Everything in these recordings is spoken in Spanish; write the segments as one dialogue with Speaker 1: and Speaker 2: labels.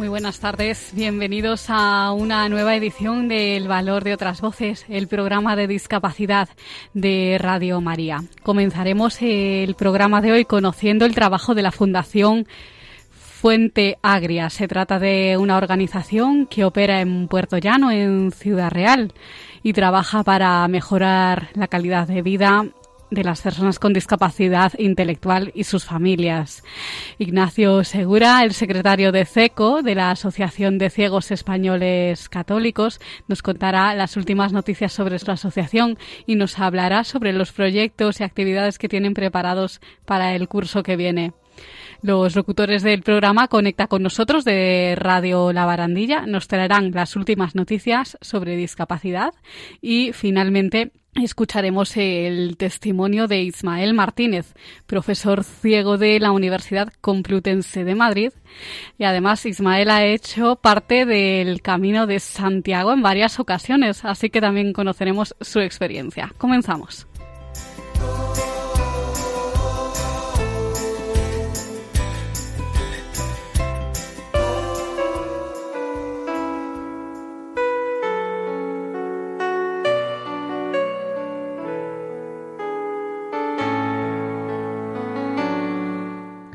Speaker 1: Muy buenas tardes, bienvenidos a una nueva edición de El Valor de otras Voces, el programa de discapacidad de Radio María. Comenzaremos el programa de hoy conociendo el trabajo de la Fundación Fuente Agria. Se trata de una organización que opera en Puerto Llano, en Ciudad Real, y trabaja para mejorar la calidad de vida de las personas con discapacidad intelectual y sus familias. Ignacio Segura, el secretario de CECO, de la Asociación de Ciegos Españoles Católicos, nos contará las últimas noticias sobre su asociación y nos hablará sobre los proyectos y actividades que tienen preparados para el curso que viene. Los locutores del programa Conecta con nosotros de Radio La Barandilla nos traerán las últimas noticias sobre discapacidad y finalmente escucharemos el testimonio de Ismael Martínez, profesor ciego de la Universidad Complutense de Madrid. Y además Ismael ha hecho parte del Camino de Santiago en varias ocasiones, así que también conoceremos su experiencia. Comenzamos.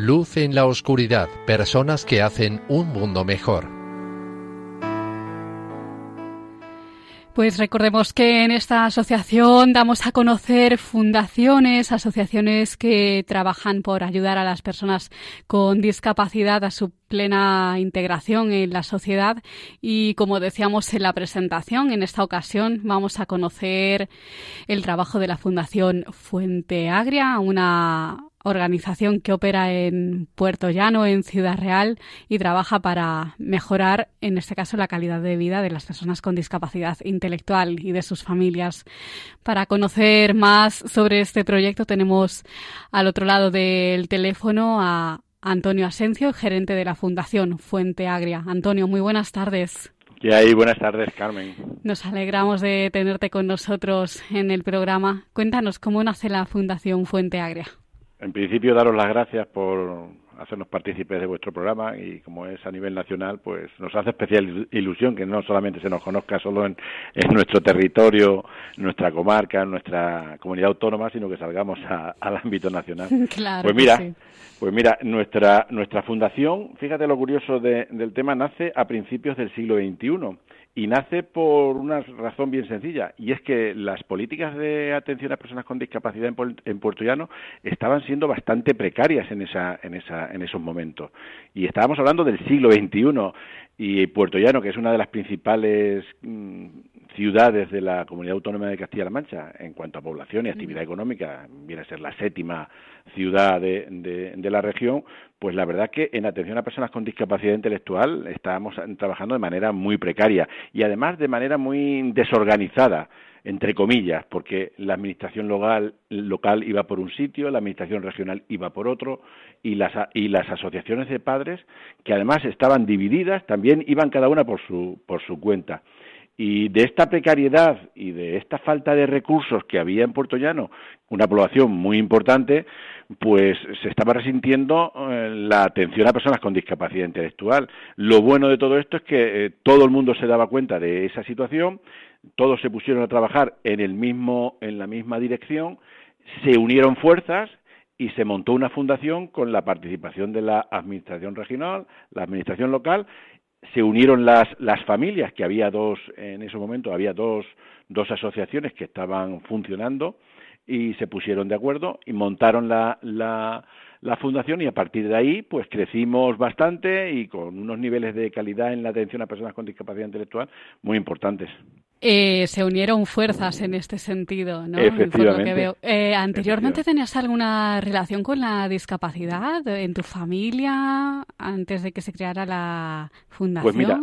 Speaker 2: Luz en la oscuridad, personas que hacen un mundo mejor.
Speaker 1: Pues recordemos que en esta asociación damos a conocer fundaciones, asociaciones que trabajan por ayudar a las personas con discapacidad a su plena integración en la sociedad y como decíamos en la presentación, en esta ocasión vamos a conocer el trabajo de la Fundación Fuente Agria, una organización que opera en Puerto Llano, en Ciudad Real, y trabaja para mejorar, en este caso, la calidad de vida de las personas con discapacidad intelectual y de sus familias. Para conocer más sobre este proyecto tenemos al otro lado del teléfono a Antonio Asencio, gerente de la Fundación Fuente Agria. Antonio, muy buenas tardes.
Speaker 3: Y ahí, buenas tardes, Carmen.
Speaker 1: Nos alegramos de tenerte con nosotros en el programa. Cuéntanos cómo nace la Fundación Fuente Agria.
Speaker 3: En principio, daros las gracias por hacernos partícipes de vuestro programa y como es a nivel nacional, pues nos hace especial ilusión que no solamente se nos conozca solo en, nuestro territorio, en nuestra comarca, en nuestra comunidad autónoma, sino que salgamos al ámbito nacional.
Speaker 1: Claro
Speaker 3: pues mira, pues mira, nuestra nuestra fundación, fíjate lo curioso del tema, nace a principios del siglo XXI y nace por una razón bien sencilla, y es que las políticas de atención a personas con discapacidad en, Puerto Llano estaban siendo bastante precarias en, esa, en, esa, en esos momentos. Y estábamos hablando del siglo XXI, y Puerto Llano, que es una de las principales mm, ciudades de la Comunidad Autónoma de Castilla-La Mancha en cuanto a población y actividad económica, viene a ser la séptima ciudad de, de, la región, pues la verdad que en atención a personas con discapacidad intelectual estábamos trabajando de manera muy precaria y además de manera muy desorganizada entre comillas, porque la administración local, local iba por un sitio, la administración regional iba por otro, y las, y las asociaciones de padres, que además estaban divididas, también iban cada una por su, por su cuenta. Y de esta precariedad y de esta falta de recursos que había en Puerto Llano, una población muy importante, pues se estaba resintiendo eh, la atención a personas con discapacidad intelectual. Lo bueno de todo esto es que eh, todo el mundo se daba cuenta de esa situación, todos se pusieron a trabajar en el mismo, en la misma dirección, se unieron fuerzas y se montó una fundación con la participación de la administración regional, la administración local se unieron las, las familias, que había dos, en ese momento había dos, dos asociaciones que estaban funcionando y se pusieron de acuerdo y montaron la, la, la fundación y a partir de ahí pues crecimos bastante y con unos niveles de calidad en la atención a personas con discapacidad intelectual muy importantes.
Speaker 1: Eh, se unieron fuerzas en este sentido, ¿no?
Speaker 3: Efectivamente.
Speaker 1: Eh, ¿Anteriormente tenías alguna relación con la discapacidad en tu familia antes de que se creara la fundación?
Speaker 3: Pues mira,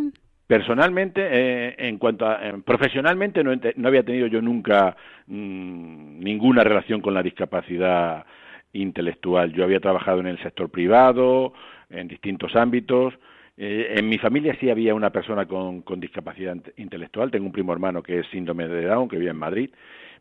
Speaker 3: personalmente, eh, en cuanto a profesionalmente, no, no, había tenido yo nunca mmm, ninguna relación con la discapacidad intelectual. Yo había trabajado en el sector privado, en distintos ámbitos. Eh, en mi familia sí había una persona con, con, discapacidad intelectual. Tengo un primo hermano que es síndrome de Down, que vive en Madrid.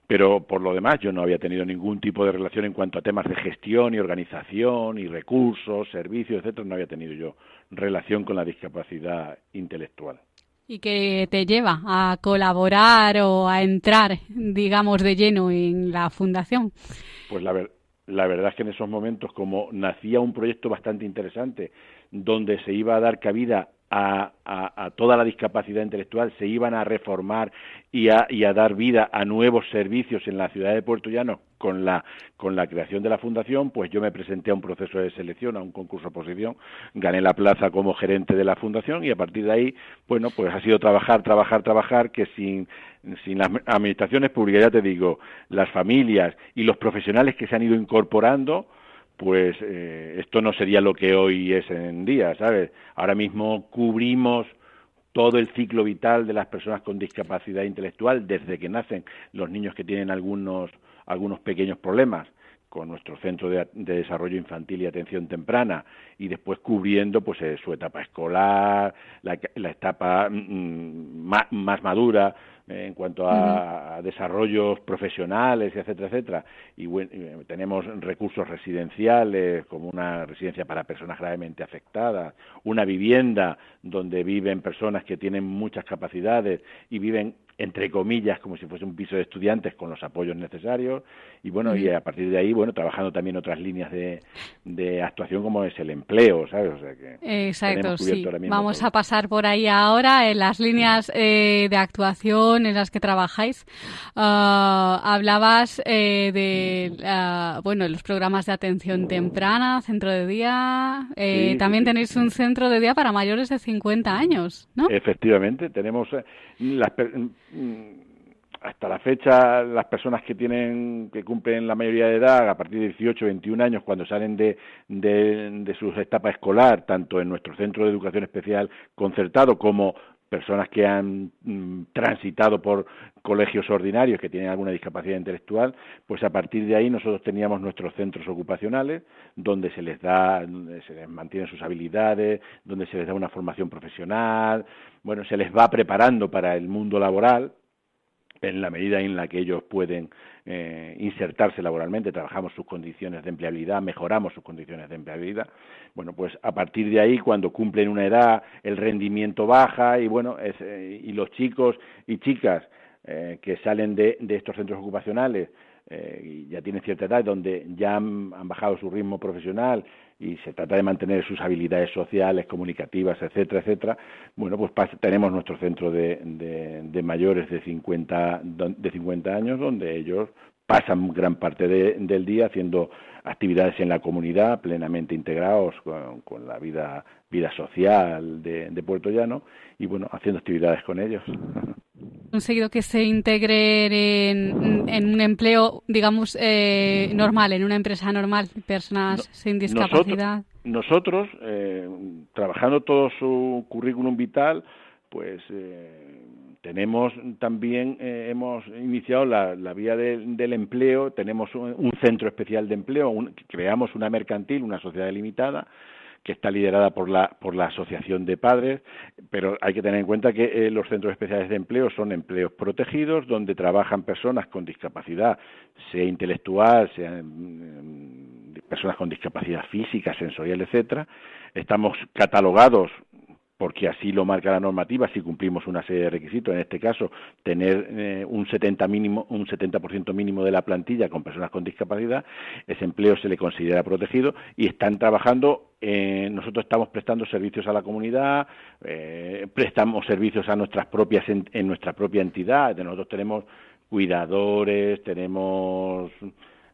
Speaker 3: Pero por lo demás yo no había tenido ningún tipo de relación en cuanto a temas de gestión y organización y recursos, servicios, etcétera. No había tenido yo relación con la discapacidad intelectual.
Speaker 1: ¿Y qué te lleva a colaborar o a entrar, digamos, de lleno en la fundación?
Speaker 3: Pues la, ver la verdad es que en esos momentos, como nacía un proyecto bastante interesante, donde se iba a dar cabida a, a, toda la discapacidad intelectual, se iban a reformar y a, y a, dar vida a nuevos servicios en la ciudad de Puerto Llano con la, con la creación de la fundación, pues yo me presenté a un proceso de selección, a un concurso de oposición, gané la plaza como gerente de la fundación y a partir de ahí, bueno, pues ha sido trabajar, trabajar, trabajar, que sin, sin las administraciones públicas, ya te digo, las familias y los profesionales que se han ido incorporando, pues eh, esto no sería lo que hoy es en día, ¿sabes? Ahora mismo cubrimos todo el ciclo vital de las personas con discapacidad intelectual desde que nacen los niños que tienen algunos algunos pequeños problemas con nuestro centro de, de, desarrollo infantil y atención temprana y después cubriendo pues eh, su etapa escolar, la, la etapa mm, más, más, madura en cuanto a, desarrollos profesionales, etcétera, etcétera. Y bueno, eh, tenemos recursos residenciales como una residencia para personas gravemente afectadas, una vivienda donde viven personas que tienen muchas capacidades y viven entre comillas, como si fuese un piso de estudiantes con los apoyos necesarios y bueno, y a partir de ahí, bueno, trabajando también otras líneas de, de actuación como es el empleo, ¿sabes? O sea que
Speaker 1: Exacto, sí. Vamos todo. a pasar por ahí ahora en las líneas eh, de actuación en las que trabajáis. Uh, hablabas eh, de, uh, bueno, los programas de atención temprana, centro de día. Eh, sí, también sí, tenéis sí. un centro de día para mayores de 50 años, ¿no?
Speaker 3: Efectivamente, tenemos eh, las Mm, hasta la fecha las personas que tienen que cumplen la mayoría de edad a partir de 18 21 años cuando salen de, de, de su etapa escolar tanto en nuestro centro de educación especial concertado como personas que han mm, transitado por colegios ordinarios que tienen alguna discapacidad intelectual, pues a partir de ahí nosotros teníamos nuestros centros ocupacionales donde se les da, se les mantienen sus habilidades, donde se les da una formación profesional, bueno, se les va preparando para el mundo laboral en la medida en la que ellos pueden eh, insertarse laboralmente, trabajamos sus condiciones de empleabilidad, mejoramos sus condiciones de empleabilidad. Bueno, pues a partir de ahí, cuando cumplen una edad, el rendimiento baja y bueno, eh, y los chicos y chicas eh, que salen de, estos centros ocupacionales eh, y ya tienen cierta edad, donde ya han, bajado su ritmo profesional y se trata de mantener sus habilidades sociales, comunicativas, etcétera, etcétera, bueno, pues tenemos nuestro centro de, de, de mayores de 50, de 50 años, donde ellos pasan gran parte de, del día haciendo actividades en la comunidad, plenamente integrados con, con la vida, vida social de, de Puerto Llano y, bueno, haciendo actividades con ellos.
Speaker 1: conseguido que se integren en, en un empleo, digamos, eh, normal, en una empresa normal, personas no, sin discapacidad?
Speaker 3: Nosotros, nosotros eh, trabajando todo su currículum vital, pues eh, tenemos también, eh, hemos iniciado la, vía de, del empleo, tenemos un, centro especial de empleo, creamos una mercantil, una sociedad limitada, que está liderada por la, por la Asociación de Padres, pero hay que tener en cuenta que eh, los centros especiales de empleo son empleos protegidos donde trabajan personas con discapacidad, sea intelectual, sea mm, personas con discapacidad física, sensorial, etcétera. Estamos catalogados porque así lo marca la normativa si cumplimos una serie de requisitos, en este caso tener eh, un 70 mínimo un 70% mínimo de la plantilla con personas con discapacidad, ese empleo se le considera protegido y están trabajando eh, nosotros estamos prestando servicios a la comunidad, eh, prestamos servicios a nuestras propias en, en nuestra propia entidad, nosotros tenemos cuidadores, tenemos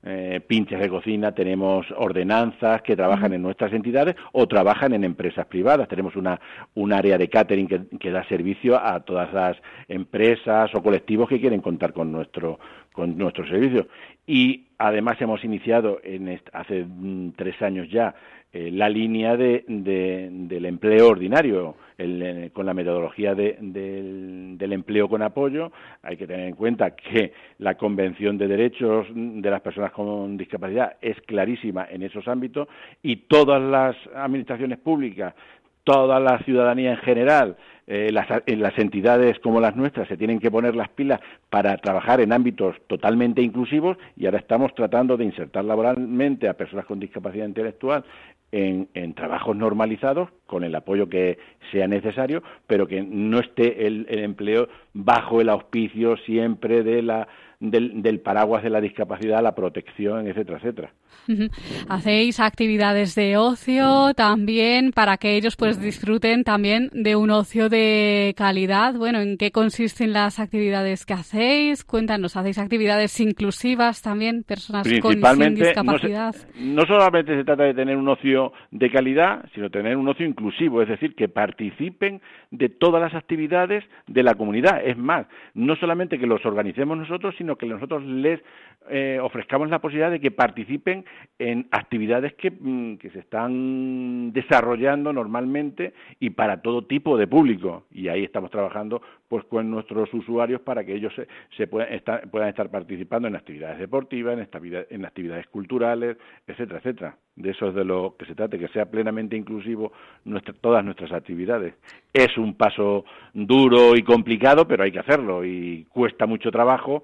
Speaker 3: eh, pinches de cocina, tenemos ordenanzas que trabajan en nuestras entidades o trabajan en empresas privadas. Tenemos una, un área de catering que, da servicio a todas las empresas o colectivos que quieren contar con nuestro con nuestro servicio. Y además hemos iniciado en hace mm, tres años ya eh, la línea de, del empleo ordinario el, con la metodología del, empleo con apoyo. Hay que tener en cuenta que la Convención de Derechos de las Personas con Discapacidad es clarísima en esos ámbitos y todas las administraciones públicas, toda la ciudadanía en general, eh, las, en las entidades como las nuestras se tienen que poner las pilas para trabajar en ámbitos totalmente inclusivos y ahora estamos tratando de insertar laboralmente a personas con discapacidad intelectual en, en, trabajos normalizados con el apoyo que sea necesario, pero que no esté el empleo bajo el auspicio siempre de la del, paraguas de la discapacidad, la protección, etcétera, etcétera.
Speaker 1: Hacéis actividades de ocio también para que ellos pues disfruten también de un ocio de calidad. Bueno, ¿en qué consisten las actividades que hacéis? Cuéntanos, ¿hacéis actividades inclusivas también, personas con discapacidad?
Speaker 3: No, no solamente se trata de tener un ocio de calidad, sino tener un ocio inclusivo, es decir, que participen de todas las actividades de la comunidad. Es más, no solamente que los organicemos nosotros, sino que nosotros les eh, ofrezcamos la posibilidad de que participen en actividades que, mm, que, se están desarrollando normalmente y para todo tipo de público. Y ahí estamos trabajando pues con nuestros usuarios para que ellos se, se puedan, estar, puedan estar participando en actividades deportivas, en, en actividades culturales, etcétera, etcétera. De eso es de lo que se trata, que sea plenamente inclusivo nuestra, todas nuestras actividades. Es un paso duro y complicado, pero hay que hacerlo y cuesta mucho trabajo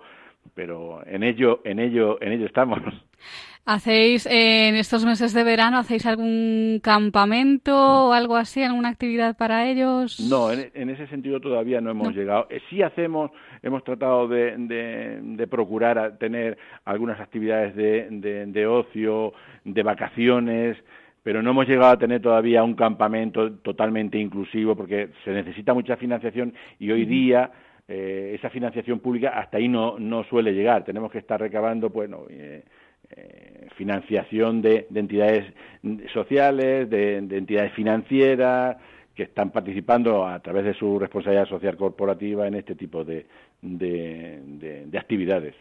Speaker 3: pero en ello, en ello, en ello estamos.
Speaker 1: ¿Hacéis en estos meses de verano, hacéis algún campamento o algo así, alguna actividad para ellos?
Speaker 3: No, en, ese sentido todavía no hemos llegado. Eh, sí hacemos, hemos tratado de, de, procurar tener algunas actividades de, de, ocio, de vacaciones, pero no hemos llegado a tener todavía un campamento totalmente inclusivo porque se necesita mucha financiación y hoy día eh, esa financiación pública hasta ahí no, no suele llegar. Tenemos que estar recabando, bueno, eh, eh, financiación de, entidades sociales, de, entidades financieras que están participando a través de su responsabilidad social corporativa en este tipo de, de, actividades.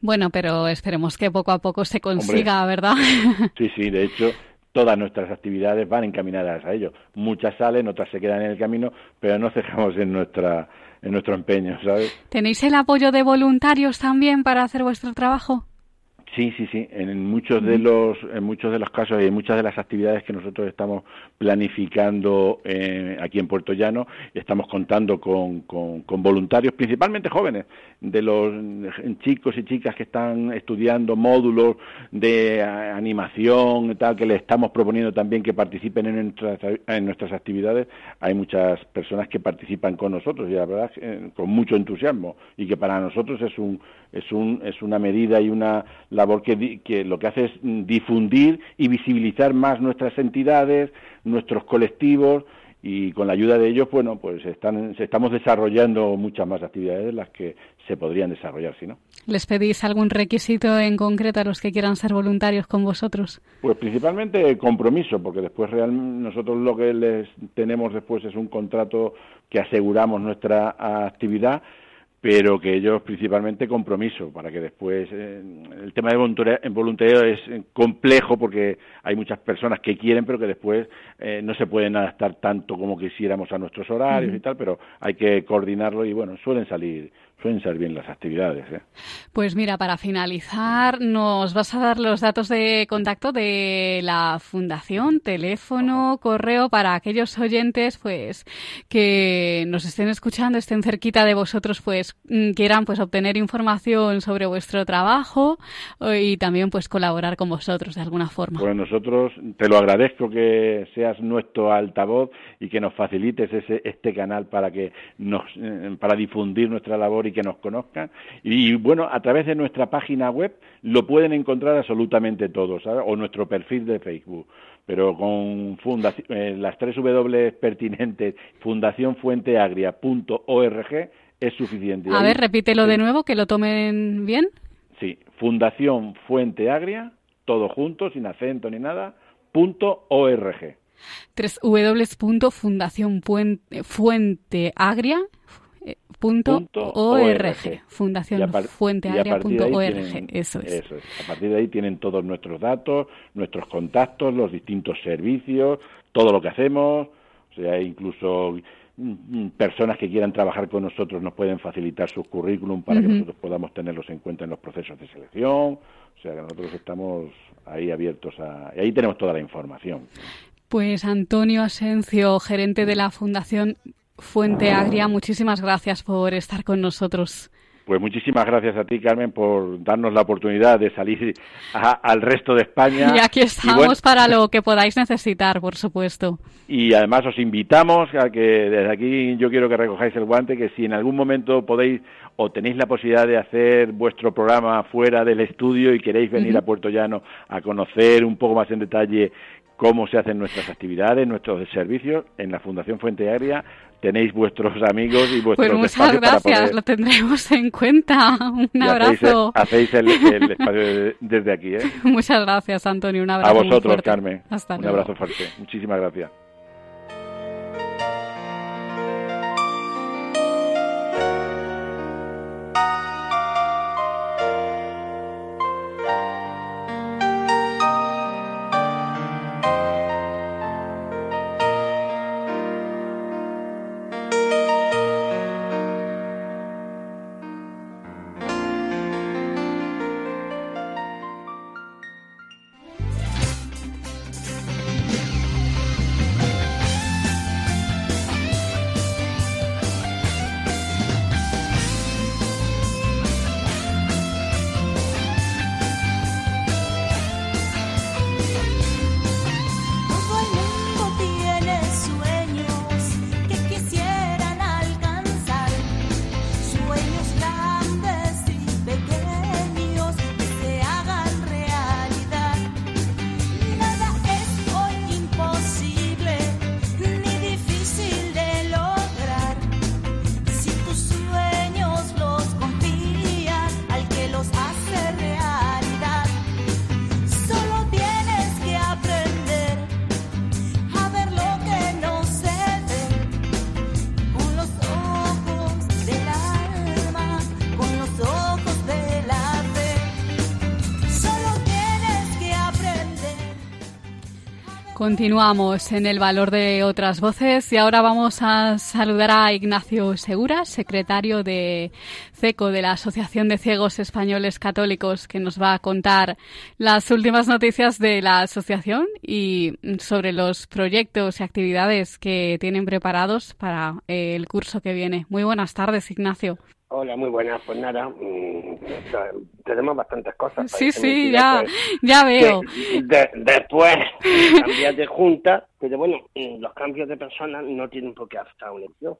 Speaker 1: Bueno, pero esperemos que poco a poco se consiga, ¿verdad?
Speaker 3: Sí, sí, de hecho, todas nuestras actividades van encaminadas a ello. Muchas salen, otras se quedan en el camino, pero no cejamos en nuestra en nuestro empeño, ¿sabes?
Speaker 1: ¿Tenéis el apoyo de voluntarios también para hacer vuestro trabajo?
Speaker 3: Sí, sí, sí. En muchos de los, en muchos de los casos y en muchas de las actividades que nosotros estamos planificando eh, aquí en Puerto Llano, estamos contando con, con, voluntarios, principalmente jóvenes, de los chicos y chicas que están estudiando módulos de animación y tal, que les estamos proponiendo también que participen en nuestras, en nuestras actividades. Hay muchas personas que participan con nosotros y la verdad eh, con mucho entusiasmo y que para nosotros es un es, un, es una medida y una labor que, que lo que hace es difundir y visibilizar más nuestras entidades, nuestros colectivos y con la ayuda de ellos, bueno, pues están, estamos desarrollando muchas más actividades de las que se podrían desarrollar si no.
Speaker 1: ¿Les pedís algún requisito en concreto a los que quieran ser voluntarios con vosotros?
Speaker 3: Pues principalmente compromiso, porque después real, nosotros lo que les tenemos después es un contrato que aseguramos nuestra actividad pero que ellos principalmente compromiso para que después eh, el tema de voluntariado es complejo porque hay muchas personas que quieren pero que después eh, no se pueden adaptar tanto como quisiéramos a nuestros horarios y tal pero hay que coordinarlo y bueno suelen salir suelen ser bien las actividades. ¿eh?
Speaker 1: Pues mira, para finalizar, nos vas a dar los datos de contacto de la fundación, teléfono, correo para aquellos oyentes, pues que nos estén escuchando, estén cerquita de vosotros, pues mm, quieran pues obtener información sobre vuestro trabajo eh, y también pues colaborar con vosotros de alguna forma.
Speaker 3: Pues nosotros te lo agradezco que seas nuestro altavoz y que nos facilites ese, este canal para que nos eh, para difundir nuestra labor y que nos conozcan. Y, bueno, a través de nuestra página web lo pueden encontrar absolutamente todos, o nuestro perfil de Facebook. Pero con eh, las tres W pertinentes, fundacionfuenteagria.org, es suficiente.
Speaker 1: A ver, repítelo de nuevo, que lo tomen bien.
Speaker 3: Sí, Fundación Fuente Agria, todo junto, sin acento ni nada, punto org
Speaker 1: www.fundacionfuenteagria.org Fundación Fuenteagria.org
Speaker 3: Eso es. eso es. A partir de ahí tienen todos nuestros datos, nuestros contactos, los distintos servicios, todo lo que hacemos, o sea, incluso mm, mm, personas que quieran trabajar con nosotros nos pueden facilitar sus currículum para que nosotros podamos tenerlos en cuenta en los procesos de selección. O sea, que nosotros estamos ahí abiertos a... Y ahí tenemos toda la información.
Speaker 1: Pues Antonio Asencio, gerente de la Fundación Fuente Agria, muchísimas gracias por estar con nosotros.
Speaker 3: Pues muchísimas gracias a ti, Carmen, por darnos la oportunidad de salir al resto de España.
Speaker 1: Y aquí estamos para lo que podáis necesitar, por supuesto.
Speaker 3: Y además os invitamos a que desde aquí yo quiero que recojáis el guante, que si en algún momento podéis o tenéis la posibilidad de hacer vuestro programa fuera del estudio y queréis venir a Puerto Llano a conocer un poco más en detalle cómo se hacen nuestras actividades, nuestros servicios en la Fundación Fuente Aérea. Tenéis vuestros amigos y vuestros
Speaker 1: Pues muchas gracias, lo tendremos en cuenta. Un abrazo.
Speaker 3: Hacéis, el, espacio desde aquí. ¿eh?
Speaker 1: Muchas gracias, Antonio. Un abrazo.
Speaker 3: A vosotros, Carmen.
Speaker 1: Hasta
Speaker 3: Un abrazo fuerte. Muchísimas gracias.
Speaker 1: Continuamos en el valor de otras voces y ahora vamos a saludar a Ignacio Segura, secretario de CECO, de la Asociación de Ciegos Españoles Católicos, que nos va a contar las últimas noticias de la asociación y sobre los proyectos y actividades que tienen preparados para el curso que viene. Muy buenas tardes, Ignacio.
Speaker 4: Hola, muy buenas. Pues nada, mm, tenemos bastantes cosas.
Speaker 1: Sí, sí, ya, ya veo.
Speaker 4: después cambiar de junta, pero bueno, mm, los cambios de personas no tienen por qué afectar a una elección.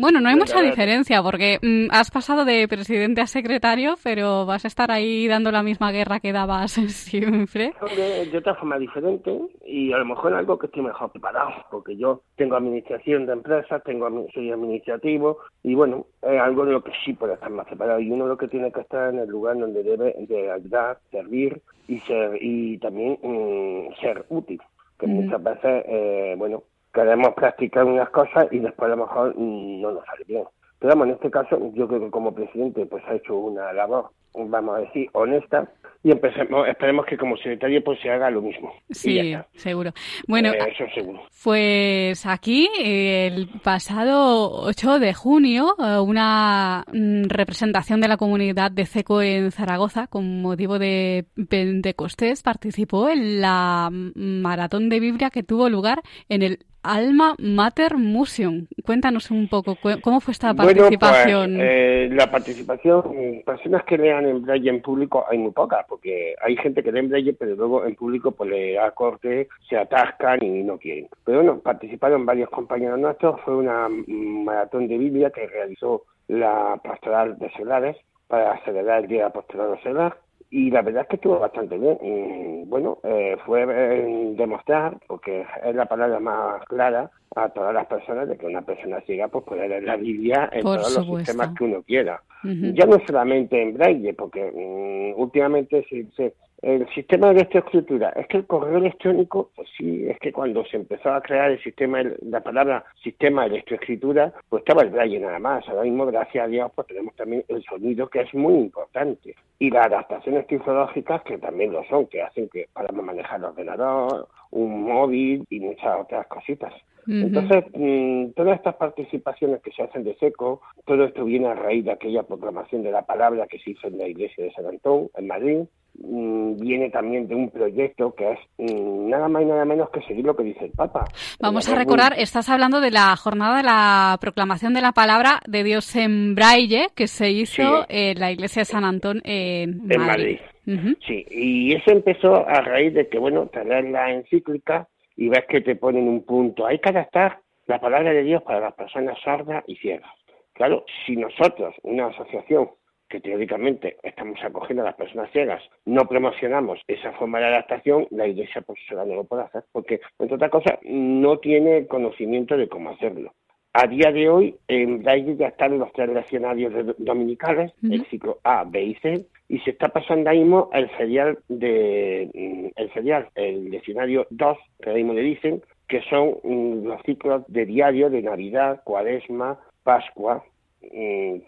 Speaker 1: Bueno, no hay mucha diferencia porque mm, has pasado de presidente a secretario, pero vas a estar ahí dando la misma guerra que dabas siempre.
Speaker 4: De, de otra forma diferente y a lo mejor algo que estoy mejor preparado, porque yo tengo administración de empresas, tengo soy administrativo y bueno, es algo de lo que sí puede estar más preparado y uno lo que tiene que estar en el lugar donde debe de ayudar, servir y ser y también mm, ser útil, que muchas veces, eh, bueno, queremos practicar unas cosas y después a lo mejor no nos sale bien. Pero vamos, en este caso yo creo que como presidente pues ha hecho una labor vamos a decir, honesta y empecemos, esperemos que como secretario pues se haga lo mismo.
Speaker 1: Sí, seguro. Bueno,
Speaker 4: eh, eso seguro.
Speaker 1: pues aquí el pasado 8 de junio eh, una mm, representación de la comunidad de CECO en Zaragoza con motivo de Pentecostés participó en la maratón de Biblia que tuvo lugar en el Alma Mater Museum. Cuéntanos un poco, ¿cómo fue esta participación?
Speaker 4: Bueno, pues, eh, la participación, personas que lean en braille en público hay muy pocas, porque hay gente que lee en braille, pero luego en público pues le da corte, se atascan y no quieren. Pero bueno, participaron varios compañeros nuestros, fue una maratón de Biblia que realizó la pastoral de Solares para celebrar el Día Pastoral de Solar y la verdad es que estuvo bastante bien. bueno, eh, fue eh, demostrar, porque es la palabra más clara a todas las personas, de que una persona ciega pues puede leer la Biblia en todos los sistemas que uno quiera. Ya no solamente en braille, porque mm, últimamente se, se el sistema de lectoescritura, es que el correo electrónico, pues sí, es que cuando se empezó a crear el sistema, la palabra sistema de lectoescritura, pues estaba el braille nada más. Ahora mismo, gracias a Dios, pues tenemos también el sonido, que es muy importante. Y las adaptaciones tecnológicas, que también lo son, que hacen que podamos manejar el ordenador, un móvil y muchas otras cositas. Entonces, mm, todas estas participaciones que se hacen de seco, todo esto viene a raíz de aquella proclamación de la palabra que se hizo en la iglesia de San Antón, en Madrid, Mm, viene también de un proyecto que es mm, nada más y nada menos que seguir lo que dice el Papa.
Speaker 1: Vamos a recordar, estás hablando de la jornada de la proclamación de la palabra de Dios en braille que se hizo en la iglesia de San Antón en, Madrid.
Speaker 4: Sí, y eso empezó a raíz de que, bueno, te la encíclica y ves que te ponen un punto. Hay que adaptar la palabra de Dios para las personas sordas y ciegas. Claro, si nosotros, una asociación, que teóricamente estamos acogiendo a las personas ciegas, no promocionamos esa forma de adaptación, la iglesia por eso no lo puede hacer, porque, entre otras cosas, no tiene conocimiento de cómo hacerlo. A día de hoy, en Braille ya están los tres leccionarios dominicales, el ciclo A, B y C, y se está pasando ahí mismo el serial de mm, el serial, el leccionario 2, que ahí mismo le dicen, que son mm, los ciclos de diario de Navidad, Cuaresma, Pascua,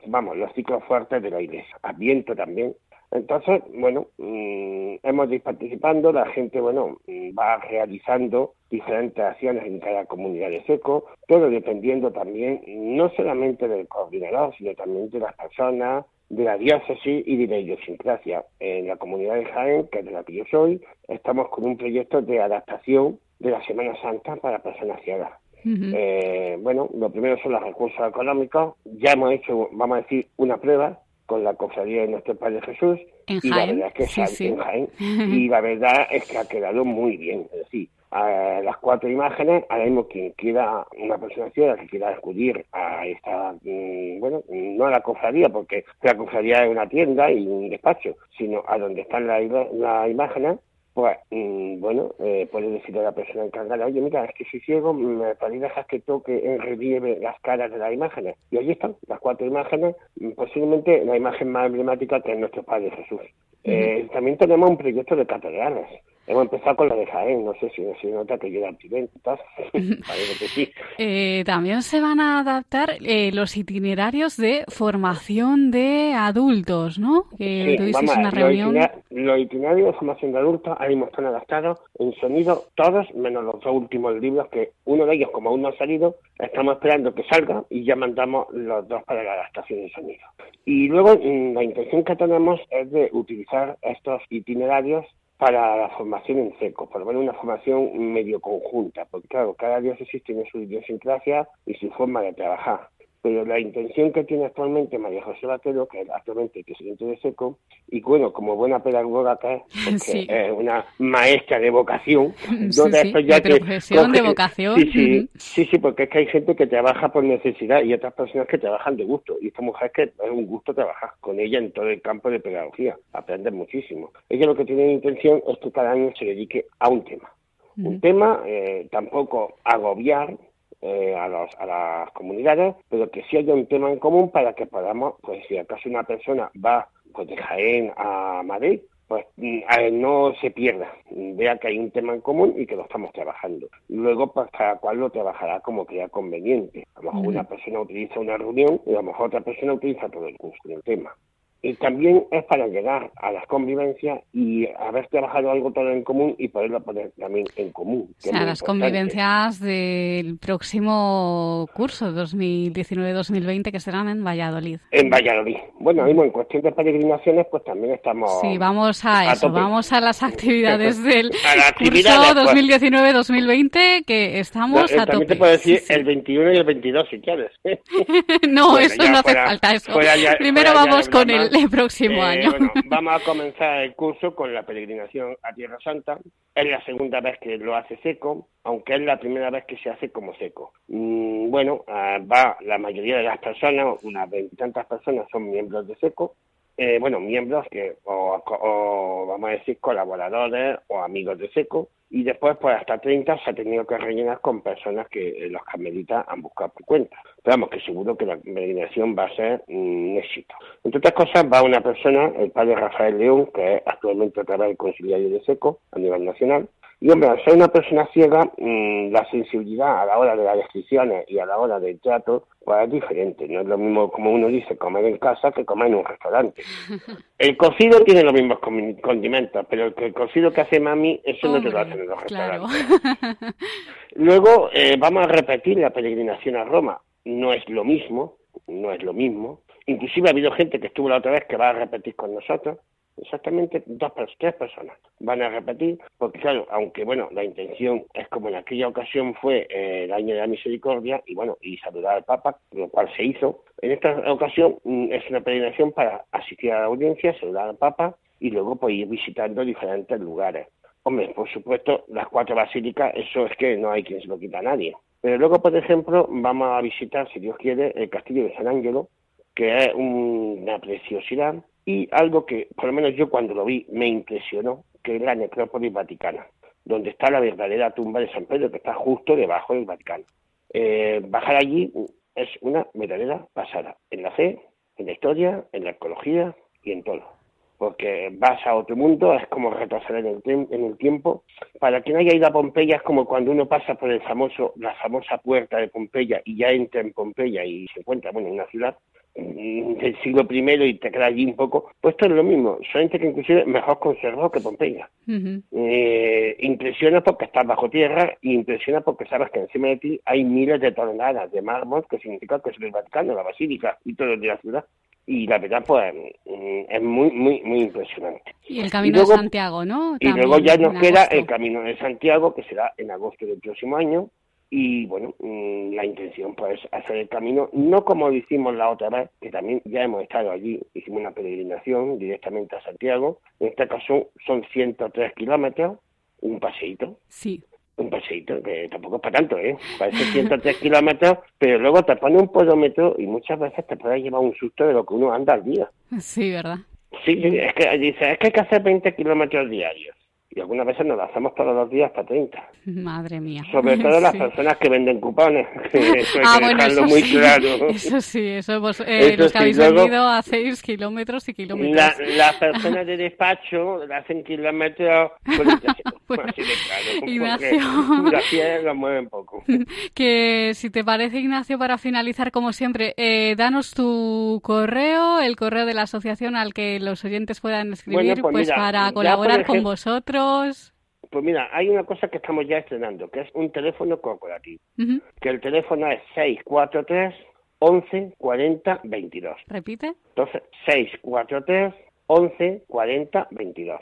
Speaker 4: vamos, los ciclos fuertes de la iglesia, Adviento también. Entonces, bueno, mm, hemos ido participando, la gente, bueno, mm, va realizando diferentes acciones en cada comunidad de seco, todo dependiendo también no solamente del coordinador, sino también de las personas, de la diócesis y de la idiosincrasia. En la comunidad de Jaén, que es de la que yo soy, estamos con un proyecto de adaptación de la Semana Santa para personas ciegas. Eh, bueno, lo primero son los recursos económicos. Ya hemos hecho, vamos a decir, una prueba con la cofradía de nuestro Padre Jesús.
Speaker 1: y la verdad es
Speaker 4: que En Jaén, y la verdad es que ha quedado muy bien. Es decir, a las cuatro imágenes, ahora mismo quien quiera, una persona ciega que quiera acudir a esta, mm, bueno, no a la cofradía, porque la cofradía es una tienda y un despacho, sino a donde están las la imágenes, pues, mm, bueno, eh, puede decirle a la persona encargada, oye, mira, es que si ciego, me podéis dejar que toque en relieve las caras de las imágenes. Y allí están, las cuatro imágenes, mm, posiblemente la imagen más emblemática que es nuestro Padre Jesús. eh, también tenemos un proyecto de catedrales. Hemos empezado con la de Jaén, no sé si se nota que parece que sí.
Speaker 1: Eh, también se van a adaptar eh, los itinerarios de formación de adultos, ¿no?
Speaker 4: Que sí, una reunión. Los, itinerarios de formación de adultos ahí mismo están adaptados en sonido, todos, menos los dos últimos libros, que uno de ellos, como aún no ha salido, estamos esperando que salga y ya mandamos los dos para la adaptación de sonido. Y luego mm, la intención que tenemos es de utilizar estos itinerarios para la formación en seco, por lo menos una formación medio conjunta, porque claro, cada diócesis tiene su idiosincrasia y su forma de trabajar pero la intención que tiene actualmente María José Batero, que es actualmente presidente de SECO, y bueno, como buena pedagoga que es, porque es una maestra de vocación,
Speaker 1: sí, de profesión, de vocación.
Speaker 4: Sí, sí, sí, sí, porque es que hay gente que trabaja por necesidad y otras personas que trabajan de gusto, y esta mujer es que es un gusto trabajar con ella en todo el campo de pedagogía, aprender muchísimo. Ella lo que tiene intención es que cada año se dedique a un tema. Un tema, eh, tampoco agobiar, eh, a, los, a las comunidades, pero que sí haya un tema en común para que podamos, pues si acaso una persona va pues, de Jaén a Madrid, pues mm, no se pierda, vea que hay un tema en común y que lo estamos trabajando. Luego, pues cada cual lo trabajará como crea conveniente. A lo mejor una persona utiliza una reunión y a lo mejor otra persona utiliza todo el curso del tema y también es para llegar a las convivencias y haber trabajado algo todo en común y poderlo poner también en común.
Speaker 1: O sea, las convivencias del próximo curso 2019-2020 que serán en Valladolid.
Speaker 4: En Valladolid. Bueno, mismo en cuestión de peregrinaciones, pues también estamos.
Speaker 1: Sí, vamos a, eso, vamos a las actividades del curso 2019-2020 pues. que estamos a
Speaker 4: también te puedo decir el 21 y el 22 si quieres.
Speaker 1: no, eso no hace falta. Eso. Primero vamos con el el próximo eh, año.
Speaker 4: vamos a comenzar el curso con la peregrinación a Tierra Santa. Es la segunda vez que lo hace seco, aunque es la primera vez que se hace como seco. Mm, bueno, ah, va la mayoría de las personas, unas veintitantas personas son miembros de seco, eh, bueno, miembros que, o, vamos a decir, colaboradores o amigos de SECO, y después, pues hasta 30 se ha tenido que rellenar con personas que los carmelitas han buscado por cuenta. Pero vamos, que seguro que la peregrinación va a ser un éxito. Entre otras cosas, va una persona, el padre Rafael León, que es actualmente otra vez el conciliario de SECO a nivel nacional, y hombre, al ser una persona ciega, mm, la sensibilidad a la hora de las descripciones y a la hora del trato, pues es diferente. No es lo mismo, como uno dice, comer en casa que comer en un restaurante. El cocido tiene los mismos condimentos, pero el, cocido que hace mami, eso no te lo hacen en los restaurantes. Luego eh, vamos a repetir la peregrinación a Roma. No es lo mismo, no es lo mismo. Inclusive ha habido gente que estuvo la otra vez que va a repetir con nosotros exactamente dos, tres personas van a repetir, porque claro, aunque bueno, la intención es como en aquella ocasión fue eh, el año de la misericordia y bueno, y saludar al Papa, lo cual se hizo. En esta ocasión mm, es una peregrinación para asistir a la audiencia, saludar al Papa y luego pues ir visitando diferentes lugares. Hombre, por supuesto, las cuatro basílicas, eso es que no hay quien se lo quita a nadie. Pero luego, por ejemplo, vamos a visitar, si Dios quiere, el castillo de San Ángelo, que es una preciosidad, y algo que, por lo menos yo cuando lo vi, me impresionó, que es la necrópolis vaticana, donde está la verdadera tumba de San Pedro, que está justo debajo del Vaticano. Eh, bajar allí es una verdadera pasada, en la fe, en la historia, en la ecología y en todo. Porque vas a otro mundo, es como retroceder en el, en el tiempo. Para quien haya ido a Pompeya, es como cuando uno pasa por el famoso, la famosa puerta de Pompeya y ya entra en Pompeya y se encuentra bueno, en una ciudad, del siglo I y te quedas allí un poco, pues esto es lo mismo, solamente que inclusive mejor conservado que Pompeya. Eh, impresiona porque estás bajo tierra y impresiona porque sabes que encima de ti hay miles de toneladas de mármol que significa que es el Vaticano, la Basílica y todo el de la ciudad. Y la verdad, pues, mm, es muy, muy, muy impresionante.
Speaker 1: Y el Camino de Santiago, ¿no?
Speaker 4: y luego ya nos queda el Camino de Santiago, que será en agosto del próximo año, y bueno, mm, la intención pues hacer el camino, no como lo hicimos la otra vez, que también ya hemos estado allí, hicimos una peregrinación directamente a Santiago, en este caso son 103 kilómetros, un paseíto.
Speaker 1: Sí.
Speaker 4: Un paseíto, que tampoco es para tanto, ¿eh? Parece 103 kilómetros, pero luego te pone un podómetro y muchas veces te puede llevar un susto de lo que uno anda al día.
Speaker 1: Sí, ¿verdad?
Speaker 4: Sí, es que dice, es que hay que hacer 20 kilómetros diarios y algunas veces nos lo hacemos todos los días hasta 30.
Speaker 1: Madre mía.
Speaker 4: Sobre todo las personas que venden cupones, eso hay ah, que dejarlo muy claro.
Speaker 1: Eso sí, eso, vos, eh, los que habéis vendido hacéis kilómetros y kilómetros.
Speaker 4: La, las personas de despacho hacen kilómetros bueno, así de claro, Ignacio, lo mueven poco.
Speaker 1: Que si te parece, Ignacio, para finalizar, como siempre, eh, danos tu correo, el correo de la asociación al que los oyentes puedan escribir, pues, pues para colaborar con vosotros
Speaker 4: pues mira, hay una cosa que estamos ya estrenando, que es un teléfono corporativo. Que el teléfono es 643 11 40 22.
Speaker 1: ¿Repite?
Speaker 4: Entonces, 643 11 40 22.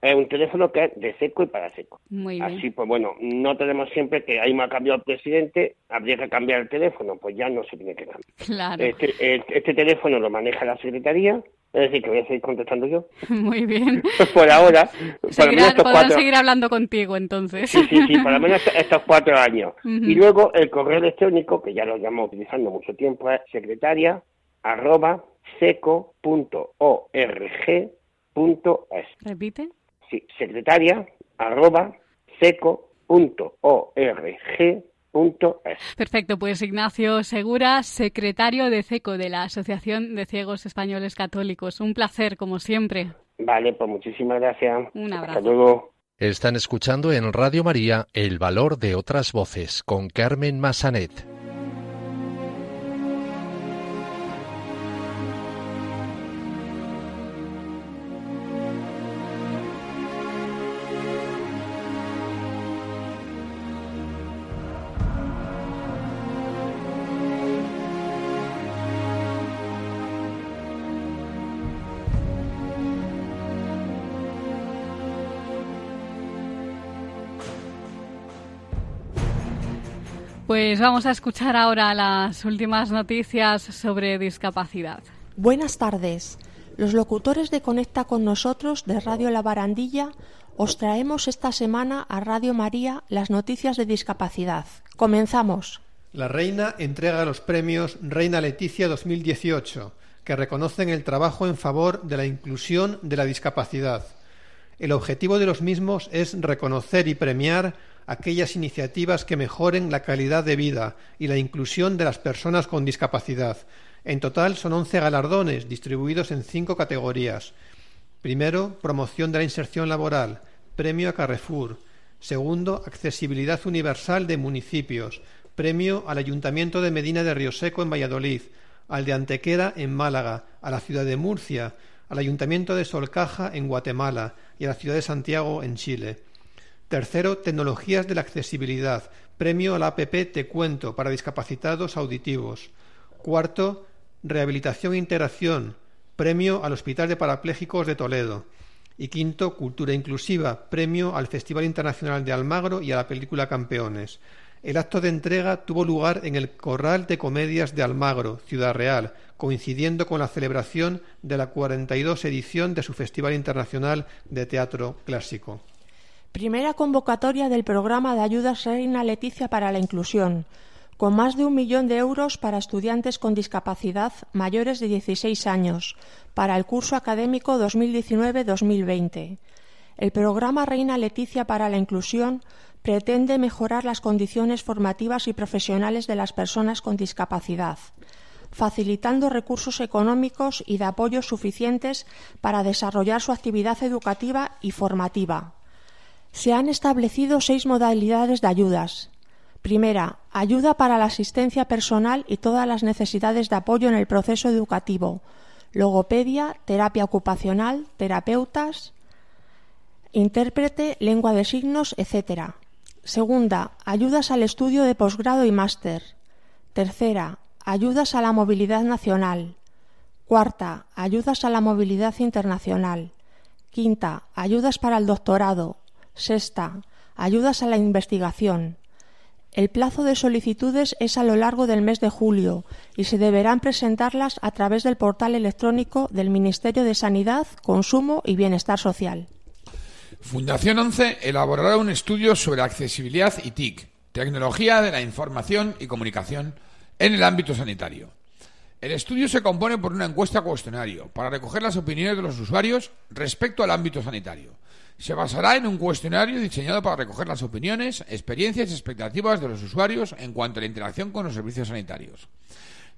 Speaker 4: Es un teléfono que es de seco y para seco.
Speaker 1: Muy bien.
Speaker 4: Así, pues bueno, no tenemos siempre que ahí me ha cambiado el presidente, habría que cambiar el teléfono, pues ya no se tiene que cambiar.
Speaker 1: Claro.
Speaker 4: Este, este teléfono lo maneja la secretaría es decir, que voy a seguir contestando yo.
Speaker 1: Muy bien.
Speaker 4: por ahora.
Speaker 1: Podrán seguir hablando contigo entonces.
Speaker 4: Sí, sí, sí, por lo menos estos cuatro años. Y luego el correo electrónico, que ya lo llevamos utilizando mucho tiempo, es secretaria arroba seco.org.es.
Speaker 1: ¿Repite?
Speaker 4: Sí, secretaria arroba seco.org.es
Speaker 1: Perfecto, pues Ignacio Segura, secretario de CECO de la Asociación de Ciegos Españoles Católicos. Un placer, como siempre.
Speaker 4: Vale, pues muchísimas gracias.
Speaker 1: Un abrazo.
Speaker 4: Hasta luego.
Speaker 2: Están escuchando en Radio María El Valor de otras Voces con Carmen Massanet.
Speaker 1: Pues vamos a escuchar ahora las últimas noticias sobre discapacidad.
Speaker 5: Buenas tardes. Los locutores de Conecta con nosotros de Radio La Barandilla os traemos esta semana a Radio María las noticias de discapacidad. Comenzamos.
Speaker 6: La reina entrega los premios Reina Leticia 2018 que reconocen el trabajo en favor de la inclusión de la discapacidad. El objetivo de los mismos es reconocer y premiar aquellas iniciativas que mejoren la calidad de vida y la inclusión de las personas con discapacidad. En total son once galardones distribuidos en cinco categorías. Primero, promoción de la inserción laboral, premio a Carrefour. Segundo, accesibilidad universal de municipios, premio al Ayuntamiento de Medina de Rioseco en Valladolid, al de Antequera en Málaga, a la ciudad de Murcia, al Ayuntamiento de Solcaja en Guatemala y a la ciudad de Santiago en Chile. Tercero, tecnologías de la accesibilidad, premio a la APP Te Cuento para discapacitados auditivos. Cuarto, rehabilitación e integración, premio al Hospital de Parapléjicos de Toledo. Y quinto, cultura inclusiva, premio al Festival Internacional de Almagro y a la película Campeones. El acto de entrega tuvo lugar en el Corral de Comedias de Almagro, Ciudad Real, coincidiendo con la celebración de la 42 edición de su Festival Internacional de Teatro Clásico.
Speaker 5: Primera convocatoria del programa de ayudas Reina Leticia para la Inclusión, con más de un millón de euros para estudiantes con discapacidad mayores de 16 años, para el curso académico 2019-2020. El programa Reina Leticia para la Inclusión pretende mejorar las condiciones formativas y profesionales de las personas con discapacidad, facilitando recursos económicos y de apoyo suficientes para desarrollar su actividad educativa y formativa. Se han establecido seis modalidades de ayudas. Primera, ayuda para la asistencia personal y todas las necesidades de apoyo en el proceso educativo, logopedia, terapia ocupacional, terapeutas, intérprete, lengua de signos, etc. Segunda, ayudas al estudio de posgrado y máster. Tercera, ayudas a la movilidad nacional. Cuarta, ayudas a la movilidad internacional. Quinta, ayudas para el doctorado. Sexta, ayudas a la investigación. El plazo de solicitudes es a lo largo del mes de julio y se deberán presentarlas a través del portal electrónico del Ministerio de Sanidad, Consumo y Bienestar Social.
Speaker 7: Fundación 11 elaborará un estudio sobre accesibilidad y TIC, tecnología de la información y comunicación en el ámbito sanitario. El estudio se compone por una encuesta cuestionario para recoger las opiniones de los usuarios respecto al ámbito sanitario. Se basará en un cuestionario diseñado para recoger las opiniones, experiencias y expectativas de los usuarios en cuanto a la interacción con los servicios sanitarios.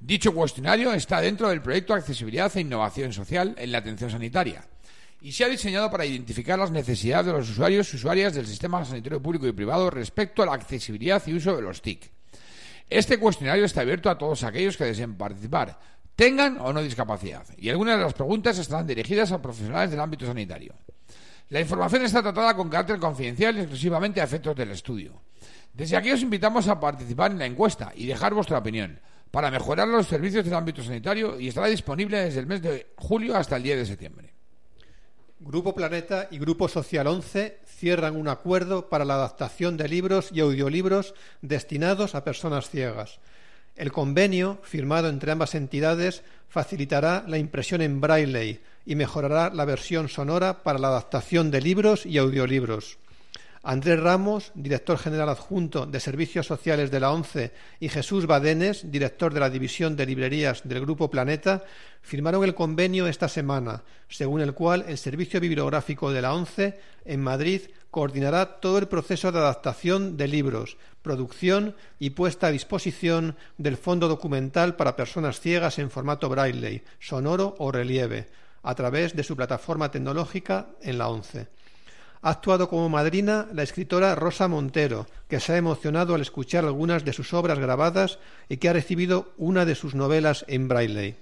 Speaker 7: Dicho cuestionario está dentro del proyecto Accesibilidad e Innovación Social en la Atención Sanitaria y se ha diseñado para identificar las necesidades de los usuarios y usuarias del sistema sanitario público y privado respecto a la accesibilidad y uso de los TIC. Este cuestionario está abierto a todos aquellos que deseen participar, tengan o no discapacidad, y algunas de las preguntas estarán dirigidas a profesionales del ámbito sanitario. La información está tratada con carácter confidencial y exclusivamente a efectos del estudio. Desde aquí os invitamos a participar en la encuesta y dejar vuestra opinión para mejorar los servicios del ámbito sanitario y estará disponible desde el mes de julio hasta el 10 de septiembre.
Speaker 6: Grupo Planeta y Grupo Social 11 cierran un acuerdo para la adaptación de libros y audiolibros destinados a personas ciegas. El convenio, firmado entre ambas entidades, facilitará la impresión en braille y mejorará la versión sonora para la adaptación de libros y audiolibros. Andrés Ramos, director general adjunto de Servicios Sociales de la ONCE, y Jesús Badenes, director de la División de Librerías del Grupo Planeta, firmaron el convenio esta semana, según el cual el Servicio Bibliográfico de la ONCE en Madrid coordinará todo el proceso de adaptación de libros, producción y puesta a disposición del Fondo Documental para Personas Ciegas en formato braille, sonoro o relieve, a través de su plataforma tecnológica en la ONCE. Ha actuado como madrina la escritora Rosa Montero, que se ha emocionado al escuchar algunas de sus obras grabadas y que ha recibido una de sus novelas en braille.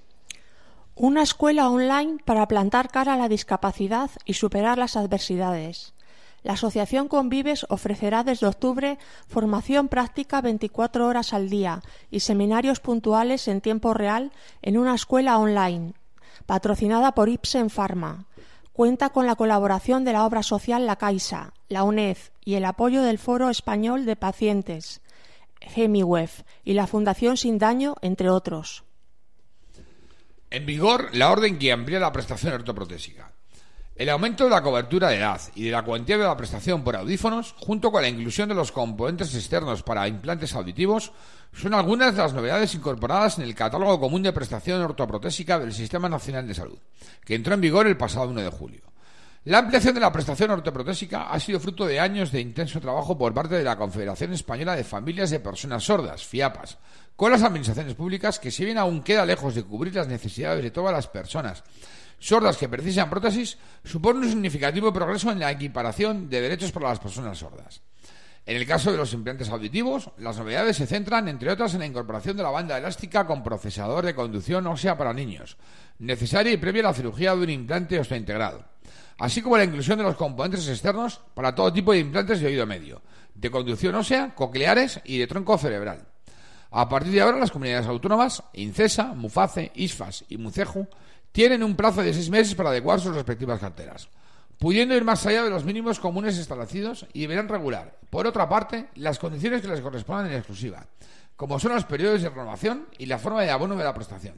Speaker 5: Una escuela online para plantar cara a la discapacidad y superar las adversidades. La Asociación Convives ofrecerá desde octubre formación práctica 24 horas al día y seminarios puntuales en tiempo real en una escuela online, patrocinada por Ipsen Pharma cuenta con la colaboración de la obra social La Caixa, la UNED y el apoyo del Foro Español de Pacientes, GEMIWEF y la Fundación Sin Daño, entre otros.
Speaker 7: En vigor la orden que amplía la prestación ortoprotésica. El aumento de la cobertura de edad y de la cuantía de la prestación por audífonos, junto con la inclusión de los componentes externos para implantes auditivos, son algunas de las novedades incorporadas en el catálogo común de prestación ortoprotésica del Sistema Nacional de Salud, que entró en vigor el pasado 1 de julio. La ampliación de la prestación ortoprotésica ha sido fruto de años de intenso trabajo por parte de la Confederación Española de Familias de Personas Sordas, FIAPAS, con las administraciones públicas que si bien aún queda lejos de cubrir las necesidades de todas las personas sordas que precisan prótesis, supone un significativo progreso en la equiparación de derechos para las personas sordas. En el caso de los implantes auditivos, las novedades se centran, entre otras, en la incorporación de la banda elástica con procesador de conducción ósea para niños, necesaria y previa a la cirugía de un implante óseo integrado, así como la inclusión de los componentes externos para todo tipo de implantes de oído medio, de conducción ósea, cocleares y de tronco cerebral. A partir de ahora, las comunidades autónomas, INCESA, MUFACE, ISFAS y MUCEJU, tienen un plazo de seis meses para adecuar sus respectivas carteras, pudiendo ir más allá de los mínimos comunes establecidos y deberán regular, por otra parte, las condiciones que les correspondan en exclusiva, como son los periodos de renovación y la forma de abono de la prestación.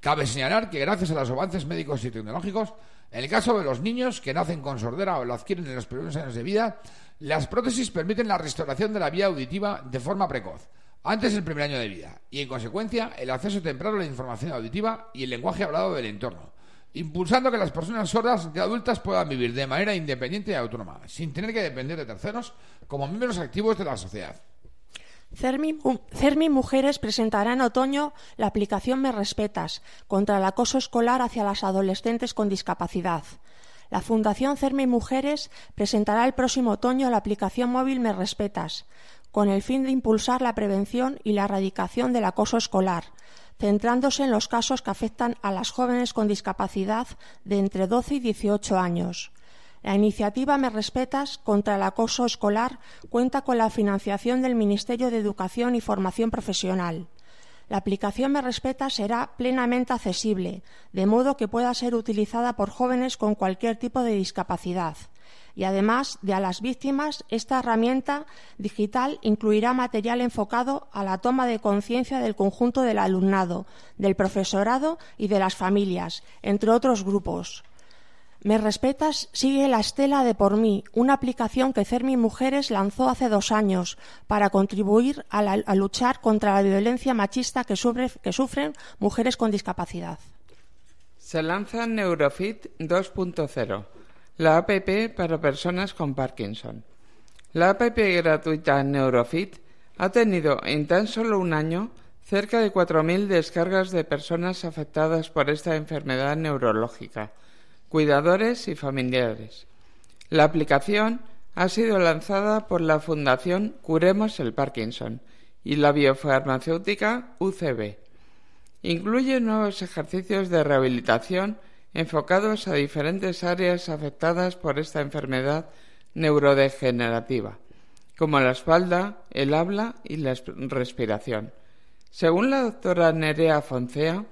Speaker 7: Cabe señalar que gracias a los avances médicos y tecnológicos, en el caso de los niños que nacen con sordera o lo adquieren en los primeros años de vida, las prótesis permiten la restauración de la vía auditiva de forma precoz, antes del primer año de vida y, en consecuencia, el acceso temprano a la información auditiva y el lenguaje hablado del entorno, impulsando que las personas sordas de adultas puedan vivir de manera independiente y autónoma, sin tener que depender de terceros como miembros activos de la sociedad.
Speaker 5: CERMI, Mujeres presentará en otoño la aplicación Me Respetas contra el acoso escolar hacia las adolescentes con discapacidad. La Fundación CERMI Mujeres presentará el próximo otoño la aplicación móvil Me Respetas, con el fin de impulsar la prevención y la erradicación del acoso escolar, centrándose en los casos que afectan a las jóvenes con discapacidad de entre 12 y 18 años. La iniciativa Me Respetas contra el acoso escolar cuenta con la financiación del Ministerio de Educación y Formación Profesional. La aplicación Me Respeta será plenamente accesible, de modo que pueda ser utilizada por jóvenes con cualquier tipo de discapacidad y además de a las víctimas, esta herramienta digital incluirá material enfocado a la toma de conciencia del conjunto del alumnado, del profesorado y de las familias, entre otros grupos. Me Respetas sigue la estela de Por mí, una aplicación que Cermi Mujeres lanzó hace dos años para contribuir a, luchar contra la violencia machista que, que sufren mujeres con discapacidad.
Speaker 8: Se lanza Neurofit 2.0 la APP para personas con Parkinson. La APP gratuita Neurofit ha tenido en tan solo un año cerca de 4.000 descargas de personas afectadas por esta enfermedad neurológica, cuidadores y familiares. La aplicación ha sido lanzada por la Fundación Curemos el Parkinson y la biofarmacéutica UCB. Incluye nuevos ejercicios de rehabilitación enfocados a diferentes áreas afectadas por esta enfermedad neurodegenerativa, como la espalda, el habla y la respiración. Según la doctora Nerea Foncea,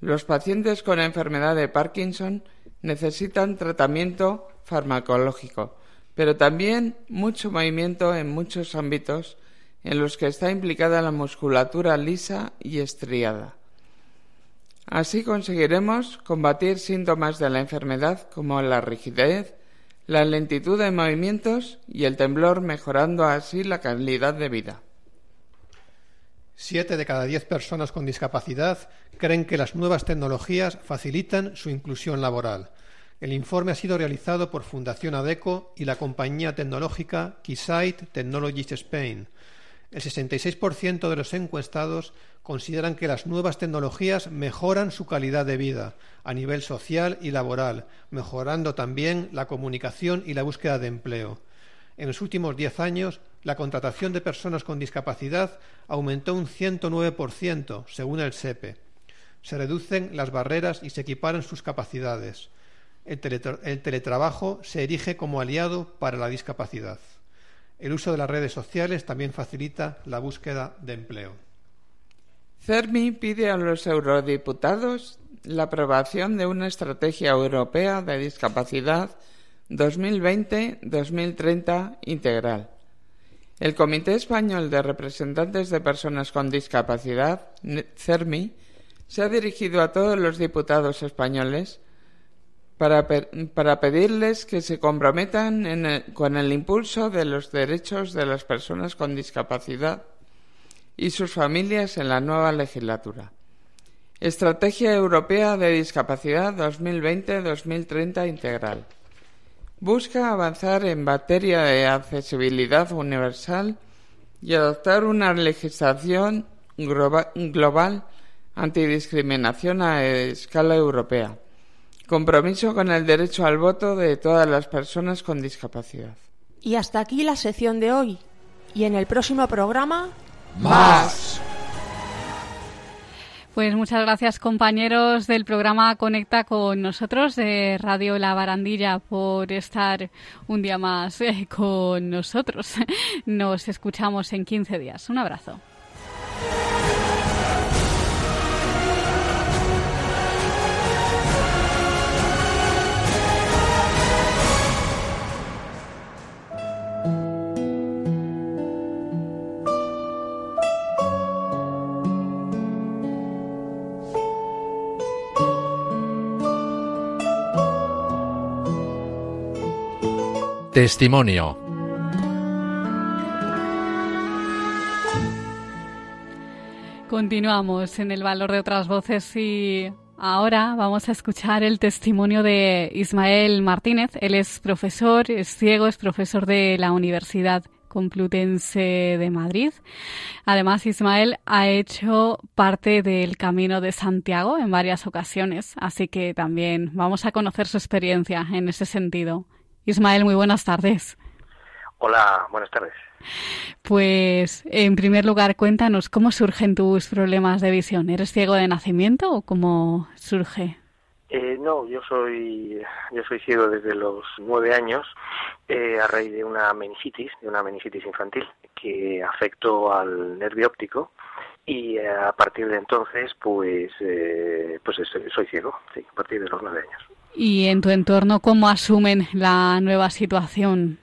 Speaker 8: los pacientes con enfermedad de Parkinson necesitan tratamiento farmacológico, pero también mucho movimiento en muchos ámbitos en los que está implicada la musculatura lisa y estriada. Así conseguiremos combatir síntomas de la enfermedad como la rigidez, la lentitud de movimientos y el temblor, mejorando así la calidad de vida.
Speaker 6: Siete de cada diez personas con discapacidad creen que las nuevas tecnologías facilitan su inclusión laboral. El informe ha sido realizado por Fundación ADECO y la compañía tecnológica Keysight Technologies Spain. El 66% de los encuestados consideran que las nuevas tecnologías mejoran su calidad de vida a nivel social y laboral, mejorando también la comunicación y la búsqueda de empleo. En los últimos diez años, la contratación de personas con discapacidad aumentó un 109%, según el SEPE. Se reducen las barreras y se equiparan sus capacidades. El, el teletrabajo se erige como aliado para la discapacidad. El uso de las redes sociales también facilita la búsqueda de empleo.
Speaker 8: CERMI pide a los eurodiputados la aprobación de una estrategia europea de discapacidad 2020-2030 integral. El Comité Español de Representantes de Personas con Discapacidad, CERMI, se ha dirigido a todos los diputados españoles para, pedirles que se comprometan con el impulso de los derechos de las personas con discapacidad y sus familias en la nueva legislatura. Estrategia Europea de Discapacidad 2020-2030 integral. Busca avanzar en materia de accesibilidad universal y adoptar una legislación global antidiscriminación a escala europea. Compromiso con el derecho al voto de todas las personas con discapacidad.
Speaker 5: Y hasta aquí la sección de hoy. Y en el próximo programa...
Speaker 7: ¡Más!
Speaker 1: Pues muchas gracias compañeros del programa Conecta con nosotros de Radio La Barandilla por estar un día más eh, con nosotros. Nos escuchamos en 15 días. Un abrazo.
Speaker 2: Testimonio.
Speaker 1: Continuamos en el valor de otras voces y ahora vamos a escuchar el testimonio de Ismael Martínez. Él es profesor, es ciego, es profesor de la Universidad Complutense de Madrid. Además, Ismael ha hecho parte del Camino de Santiago en varias ocasiones, así que también vamos a conocer su experiencia en ese sentido. Ismael, muy buenas tardes.
Speaker 9: Hola, buenas tardes.
Speaker 1: Pues, en primer lugar, cuéntanos cómo surgen tus problemas de visión. ¿Eres ciego de nacimiento o cómo surge?
Speaker 9: Eh, no, yo soy yo soy ciego desde los nueve años eh, a raíz de una meningitis, de una meningitis infantil que afectó al nervio óptico y eh, a partir de entonces, pues, pues soy ciego, sí, a partir de los nueve años.
Speaker 1: ¿Y en tu entorno cómo asumen la nueva situación?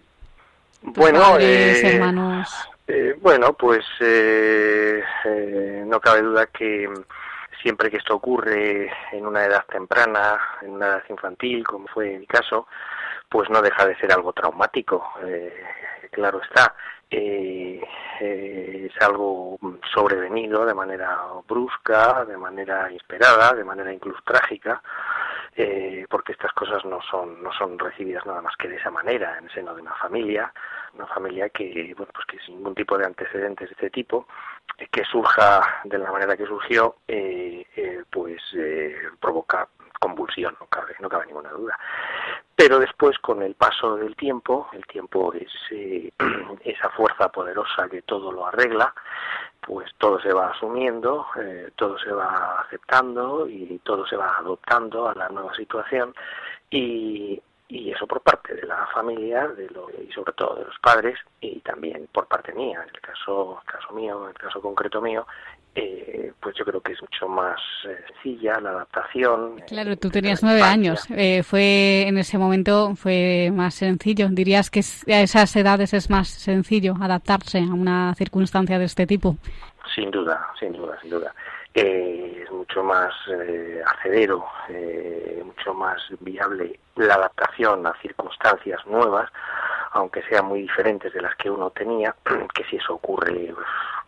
Speaker 9: Bueno, eh, hermanos. Eh, bueno, pues eh, no cabe duda que siempre que esto ocurre en una edad temprana, en una edad infantil, como fue mi caso, pues no deja de ser algo traumático. claro está, es algo sobrevenido de manera brusca, de manera inesperada, de manera incluso trágica eh, porque estas cosas no son no son recibidas nada más que de esa manera en el seno de una familia una familia que pues que sin ningún tipo de antecedentes de este tipo eh, que surja de la manera que surgió eh, pues provoca convulsión no cabe no cabe ninguna duda pero después con el paso del tiempo el tiempo es esa fuerza poderosa que todo lo arregla pues todo se va asumiendo, eh, todo se va aceptando y todo se va adoptando a la nueva situación. Y, y eso por parte de la familia de lo, y sobre todo de los padres y también por parte mía, en el caso, caso mío, en el caso concreto mío, eh, pues yo creo que es mucho más eh, sencilla la adaptación.
Speaker 1: Claro, tú tenías nueve años. Eh, fue en ese momento fue más sencillo. Dirías que a esas edades es más sencillo adaptarse a una circunstancia de este tipo.
Speaker 9: Sin duda, sin duda, sin duda. es mucho más acedero, mucho más viable la adaptación a circunstancias nuevas, aunque sean muy diferentes de las que uno tenía, que si eso ocurre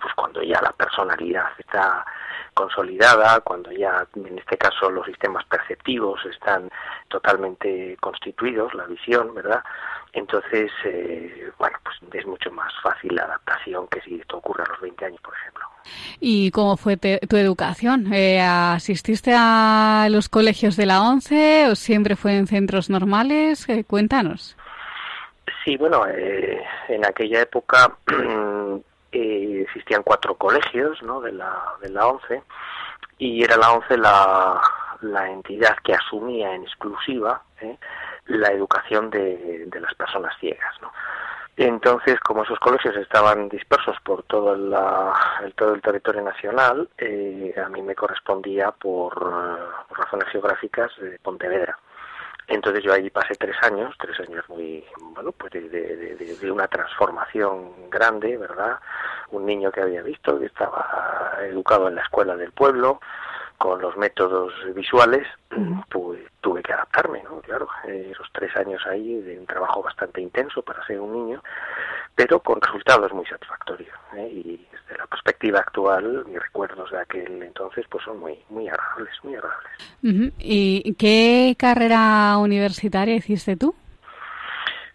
Speaker 9: pues cuando ya la personalidad está consolidada, cuando ya en este caso los sistemas perceptivos están totalmente constituidos, la visión, ¿verdad? Entonces, eh, bueno, pues es mucho más fácil la adaptación que si esto ocurre a los 20 años, por ejemplo.
Speaker 1: ¿Y cómo fue tu educación? Eh, ¿Asististe a los colegios de la ONCE o siempre fue en centros normales? Eh, cuéntanos.
Speaker 9: Sí, bueno, en aquella época eh, existían cuatro colegios ¿no? de, la, de la ONCE y era la ONCE la, la entidad que asumía en exclusiva ¿eh? la educación de, de, las personas ciegas. ¿no? Entonces, como esos colegios estaban dispersos por todo, la, el, todo el territorio nacional, eh, a mí me correspondía por, por razones geográficas de Pontevedra. Entonces yo allí pasé tres años, tres años muy, bueno, pues de, de, una transformación grande, ¿verdad? Un niño que había visto, que estaba educado en la escuela del pueblo, con los métodos visuales, pues tuve que adaptarme, ¿no? Claro, esos tres años ahí de un trabajo bastante intenso para ser un niño, pero con resultados muy satisfactorios. ¿eh? Y desde la perspectiva actual, mis recuerdos de aquel entonces pues son muy, muy agradables, muy agradables.
Speaker 1: ¿Y qué carrera universitaria hiciste tú?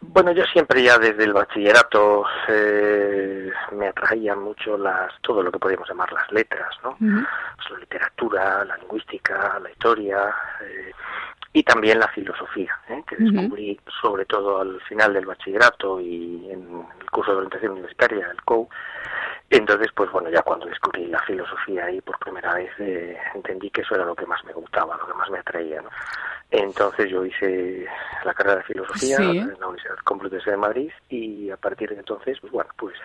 Speaker 9: Bueno, yo siempre ya desde el bachillerato eh, me atraían mucho las todo lo que podríamos llamar las letras, ¿no? Pues la literatura, la lingüística, la historia eh, y también la filosofía, ¿eh? que descubrí sobre todo al final del bachillerato y en el curso de orientación universitaria, el COU. Entonces, pues bueno, ya cuando descubrí la filosofía ahí por primera vez entendí que eso era lo que más me gustaba, lo que más me atraía, ¿no? Entonces yo hice la carrera de filosofía en la Universidad Complutense de Madrid y a partir de entonces, pues bueno, pues,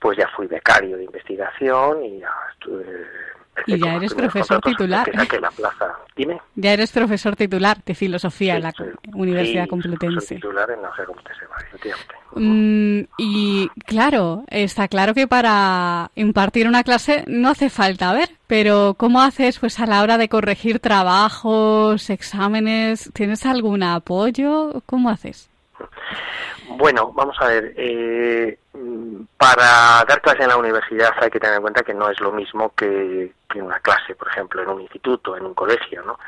Speaker 9: pues ya fui becario de investigación y ya estuve
Speaker 1: y ya eres profesor titular.
Speaker 9: la plaza. Dime.
Speaker 1: Ya eres profesor titular de filosofía en la Universidad Complutense.
Speaker 9: titular en la Universidad Complutense,
Speaker 1: mm, y claro, está claro que para impartir una clase no hace falta ver, pero ¿cómo haces pues a la hora de corregir trabajos, exámenes? ¿Tienes algún apoyo? ¿Cómo haces?
Speaker 9: Bueno, vamos a ver. Eh, para dar clase en la universidad hay que tener en cuenta que no es lo mismo que, que una clase, por ejemplo, en un instituto, en un colegio, ¿no?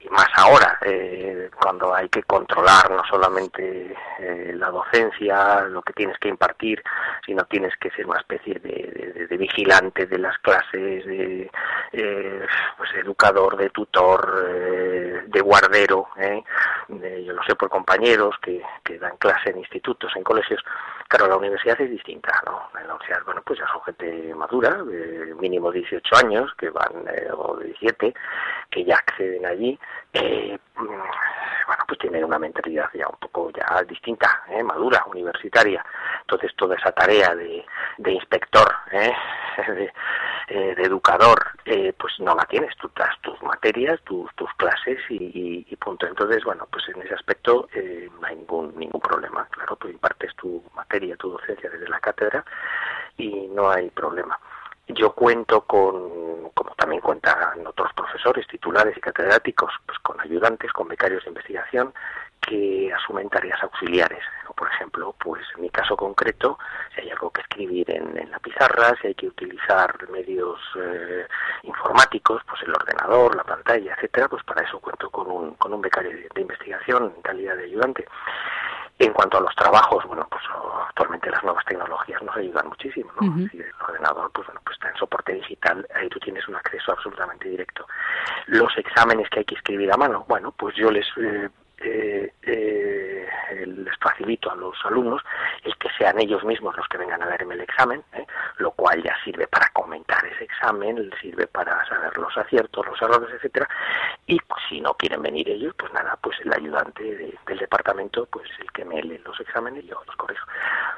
Speaker 9: Y más ahora, eh, cuando hay que controlar no solamente eh, la docencia, lo que tienes que impartir, sino tienes que ser una especie de, de, vigilante de las clases, de eh, pues educador, de tutor, de guardero. yo lo sé por compañeros que, que dan clase en institutos, en colegios. Claro, la universidad es distinta, ¿no? En la universidad, bueno, pues ya son gente madura, de mínimo 18 años, que van, eh, o 17, que ya acceden allí, eh, bueno, pues tienen una mentalidad ya un poco ya distinta, ¿eh? madura, universitaria. Entonces toda esa tarea de, de inspector, ¿eh? de, eh, de, educador, eh, pues no la tienes, tú das tus materias, tus, tus clases y, y, punto. Entonces, bueno, pues en ese aspecto eh, no hay ningún, ningún problema. Claro, tú impartes tu materia, tu docencia desde la cátedra y no hay problema. Yo cuento con, como también cuentan otros profesores, titulares y catedráticos, pues con ayudantes, con becarios de investigación que asumen tareas auxiliares. Por ejemplo, pues en mi caso concreto, si hay algo que escribir en, la pizarra, si hay que utilizar medios eh, informáticos, pues el ordenador, la pantalla, etcétera, pues para eso cuento con un, con un becario de investigación en calidad de ayudante. En cuanto a los trabajos, bueno, pues actualmente las nuevas tecnologías nos ayudan muchísimo, ¿no? el ordenador, pues bueno, pues está en soporte digital, ahí tú tienes un acceso absolutamente directo. Los exámenes que hay que escribir a mano, bueno, pues yo les eh, eh, eh, les facilito a los alumnos el que sean ellos mismos los que vengan a darme el examen, ¿eh? lo cual ya sirve para comentar ese examen, sirve para saber los aciertos, los errores, etcétera. Y pues, si no quieren venir ellos, pues nada, pues el ayudante del departamento, pues el que me lee los exámenes y yo los corrijo.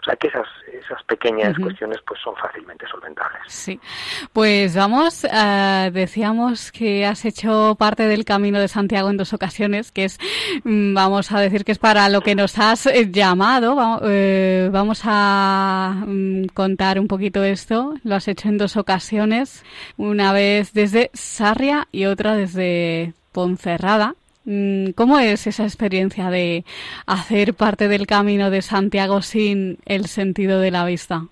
Speaker 9: O sea que esas, esas pequeñas cuestiones pues son fácilmente solventables.
Speaker 1: Sí. Pues vamos, uh, decíamos que has hecho parte del Camino de Santiago en dos ocasiones, que es Mm, vamos a decir que es para lo que nos has eh, llamado. Eh, vamos a mm, contar un poquito esto. Lo has hecho en dos ocasiones, una vez desde Sarria y otra desde Ponferrada. Mm, ¿Cómo es esa experiencia de hacer parte del camino de Santiago sin el sentido de la vista?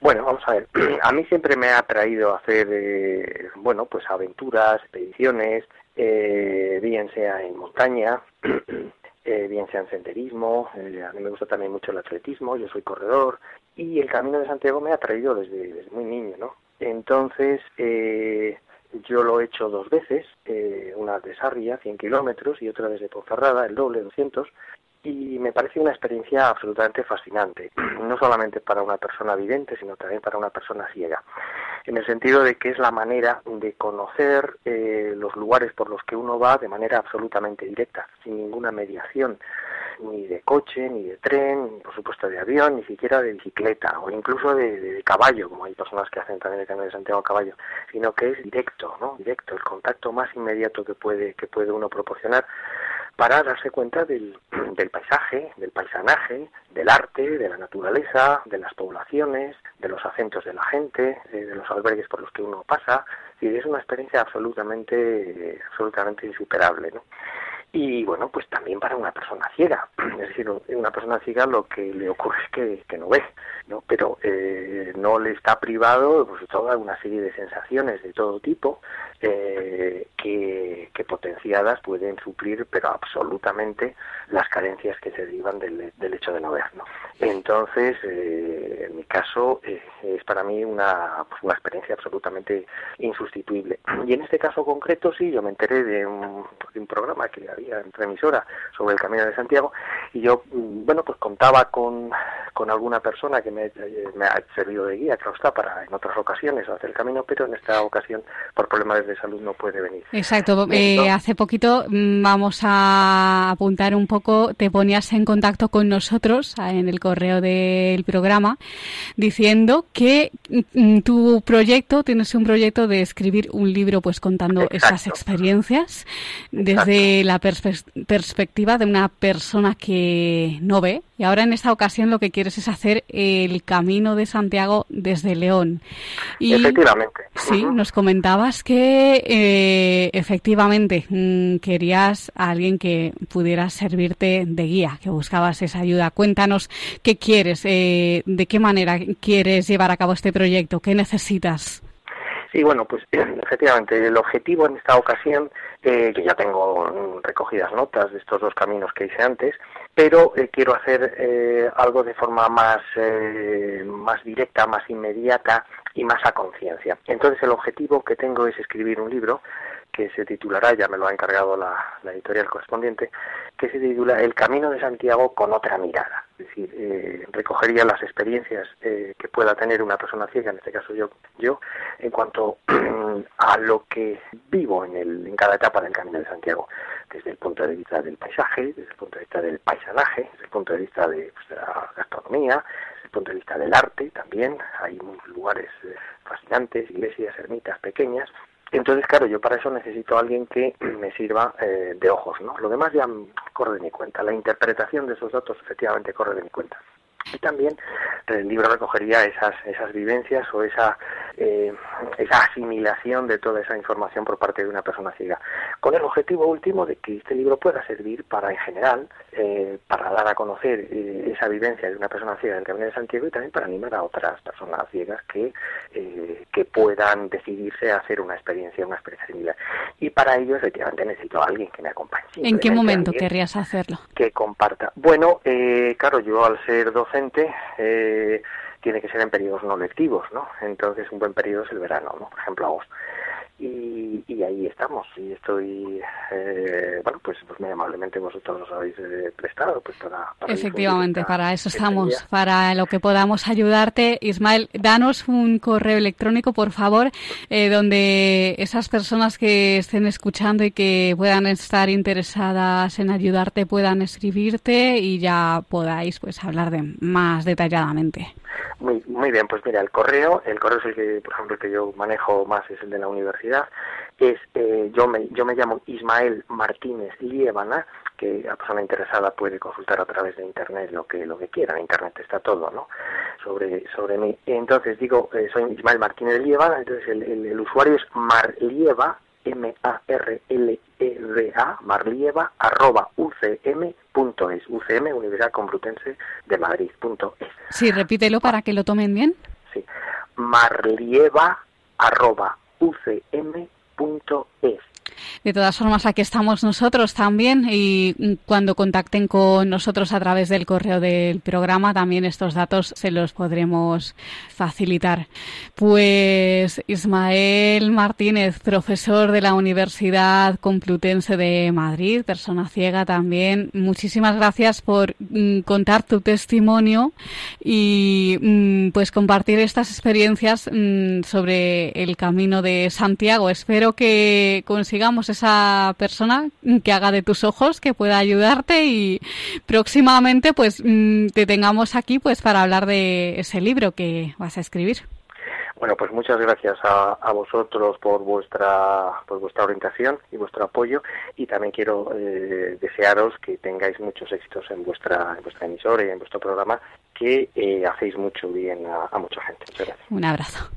Speaker 9: Bueno, vamos a ver. A mí siempre me ha atraído hacer, eh, bueno, pues aventuras, expediciones, eh, bien sea en montaña, eh, bien sea en senderismo, eh, a mí me gusta también mucho el atletismo, yo soy corredor y el Camino de Santiago me ha traído desde, desde muy niño, ¿no? Entonces, eh, yo lo he hecho dos veces, eh, una de Sarria, 100 kilómetros, y otra desde Ponferrada, el doble, 200, y me parece una experiencia absolutamente fascinante, no solamente para una persona vidente, sino también para una persona ciega, en el sentido de que es la manera de conocer eh, los lugares por los que uno va de manera absolutamente directa, sin ninguna mediación, ni de coche, ni de tren, ni por supuesto de avión, ni siquiera de bicicleta, o incluso de, caballo, como hay personas que hacen también el Camino de Santiago a caballo, sino que es directo, ¿no? Directo, el contacto más inmediato que puede, que puede uno proporcionar para darse cuenta del, del, paisaje, del paisanaje, del arte, de la naturaleza, de las poblaciones, de los acentos de la gente, de los albergues por los que uno pasa, es una experiencia absolutamente, absolutamente insuperable, ¿no? Y bueno, pues también para una persona ciega. Es decir, una persona ciega lo que le ocurre es que, que no ve, ¿no? Pero eh, no le está privado pues toda una serie de sensaciones de todo tipo eh, que, que, potenciadas pueden suplir, pero absolutamente, las carencias que se derivan del, del hecho de no ver, ¿no? Entonces, eh, en mi caso, eh, es para mí una, pues una experiencia absolutamente insustituible. Y en este caso concreto, sí, yo me enteré de un, de un programa que en emisora sobre el Camino de Santiago y yo, mm, bueno, pues contaba con, con alguna persona que me, me ha servido de guía, claro está, para en otras ocasiones hacer el camino, pero en esta ocasión, por problemas de salud, no puede venir.
Speaker 1: Exacto. Eh, hace poquito, mm, vamos a apuntar un poco, te ponías en contacto con nosotros en el correo del programa diciendo que mm, tu proyecto, tienes un proyecto de escribir un libro pues contando esas experiencias desde la perspectiva de una persona que no ve y ahora en esta ocasión lo que quieres es hacer el camino de Santiago desde León.
Speaker 9: Y, efectivamente.
Speaker 1: Sí, nos comentabas que eh, efectivamente mm, querías a alguien que pudiera servirte de guía, que buscabas esa ayuda. Cuéntanos qué quieres, eh, de qué manera quieres llevar a cabo este proyecto, qué necesitas.
Speaker 9: Sí, bueno, pues efectivamente el objetivo en esta ocasión, eh, ya tengo recogidas notas de estos dos caminos que hice antes, pero eh, quiero hacer eh, algo de forma más, más directa, más inmediata y más a conciencia. Entonces el objetivo que tengo es escribir un libro que se titulará, ya me lo ha encargado la, editorial correspondiente, que se titula El Camino de Santiago con otra mirada. Es decir, eh, recogería las experiencias eh, que pueda tener una persona ciega, en este caso yo, yo en cuanto a lo que vivo en, el, en cada etapa del Camino de Santiago, desde el punto de vista del paisaje, desde el punto de vista del paisanaje, desde el punto de vista de, pues, la gastronomía, desde el punto de vista del arte también. Hay lugares eh, fascinantes, iglesias, ermitas pequeñas, entonces, claro, yo para eso necesito a alguien que me sirva eh, de ojos, ¿no? Lo demás ya corre de mi cuenta. La interpretación de esos datos efectivamente corre de mi cuenta. Y también el libro recogería esas, esas vivencias o esa, eh, esa asimilación de toda esa información por parte de una persona ciega, con el objetivo último de que este libro pueda servir para, en general, eh, para dar a conocer eh, esa vivencia de una persona ciega del Camino de Santiago y también para animar a otras personas ciegas que, que puedan decidirse a hacer una experiencia, una experiencia similar. Y para ello, efectivamente, necesito a alguien que me acompañe.
Speaker 1: ¿En qué momento querrías hacerlo?
Speaker 9: Que comparta. Bueno, claro, yo al ser eh, tiene que ser en periodos no lectivos, ¿no? Entonces un buen periodo es el verano, ¿no? Por ejemplo, agosto. Y, ahí estamos. Y estoy eh, bueno pues, pues muy amablemente vosotros nos habéis eh, prestado pues para,
Speaker 1: efectivamente para eso estamos para lo que podamos ayudarte. Ismael danos un correo electrónico por favor eh, donde esas personas que estén escuchando y que puedan estar interesadas en ayudarte puedan escribirte y ya podáis pues hablar de más detalladamente
Speaker 9: muy, muy bien, pues mira, el correo, el correo es el que, por ejemplo, que yo manejo más, es el de la universidad, es, eh, yo, me, yo me llamo Ismael Martínez Liébana, que la persona interesada puede consultar a través de internet lo que lo que quiera, en internet está todo, ¿no? Sobre sobre mí. Entonces digo, eh, soy Ismael Martínez Liébana, entonces el, el, usuario es Marlieva, M-A-R-L-E-V-A, marlieva, arroba, ucm.es, UCM, Universidad Complutense de Madrid, punto es.
Speaker 1: Sí, repítelo para que lo tomen bien.
Speaker 9: Sí, marlieva, arroba, ucm.es.
Speaker 1: De todas formas, aquí estamos nosotros también y cuando contacten con nosotros a través del correo del programa, también estos datos se los podremos facilitar. Pues Ismael Martínez, profesor de la Universidad Complutense de Madrid, persona ciega también, muchísimas gracias por mm, contar tu testimonio y mm, pues compartir estas experiencias mm, sobre el camino de Santiago. Espero que consigamos esa persona que haga de tus ojos, que pueda ayudarte y próximamente pues mm, te tengamos aquí pues para hablar de ese libro que vas a escribir.
Speaker 9: Bueno, pues muchas gracias a, vosotros por vuestra por vuestra orientación y vuestro apoyo y también quiero eh, desearos que tengáis muchos éxitos en vuestra en vuestra emisora y en vuestro programa que eh, hacéis mucho bien a, a mucha gente. Muchas gracias.
Speaker 1: Un abrazo.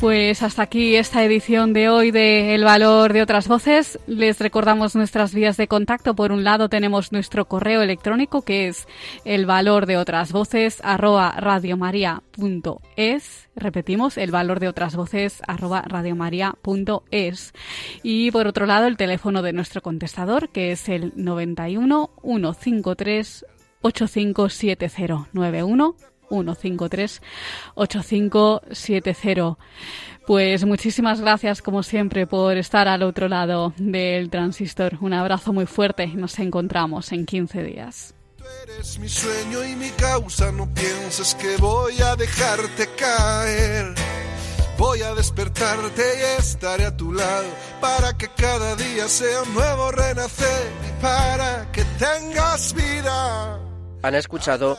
Speaker 1: Pues hasta aquí esta edición de hoy de El Valor de otras Voces. Les recordamos nuestras vías de contacto. Por un lado tenemos nuestro correo electrónico que es el valor de otras voces radiomaria.es. Repetimos, el valor de otras voces radiomaria.es. Y por otro lado el teléfono de nuestro contestador que es el 91 153 8570 91 153 8570. Pues muchísimas gracias, como siempre, por estar al otro lado del transistor. Un abrazo muy fuerte. Nos encontramos en 15 días.
Speaker 10: Tú eres mi sueño y mi causa. No pienses que voy a dejarte caer. Voy a despertarte y estaré a tu lado para que cada día sea un nuevo renacer y para que tengas vida.
Speaker 11: Han escuchado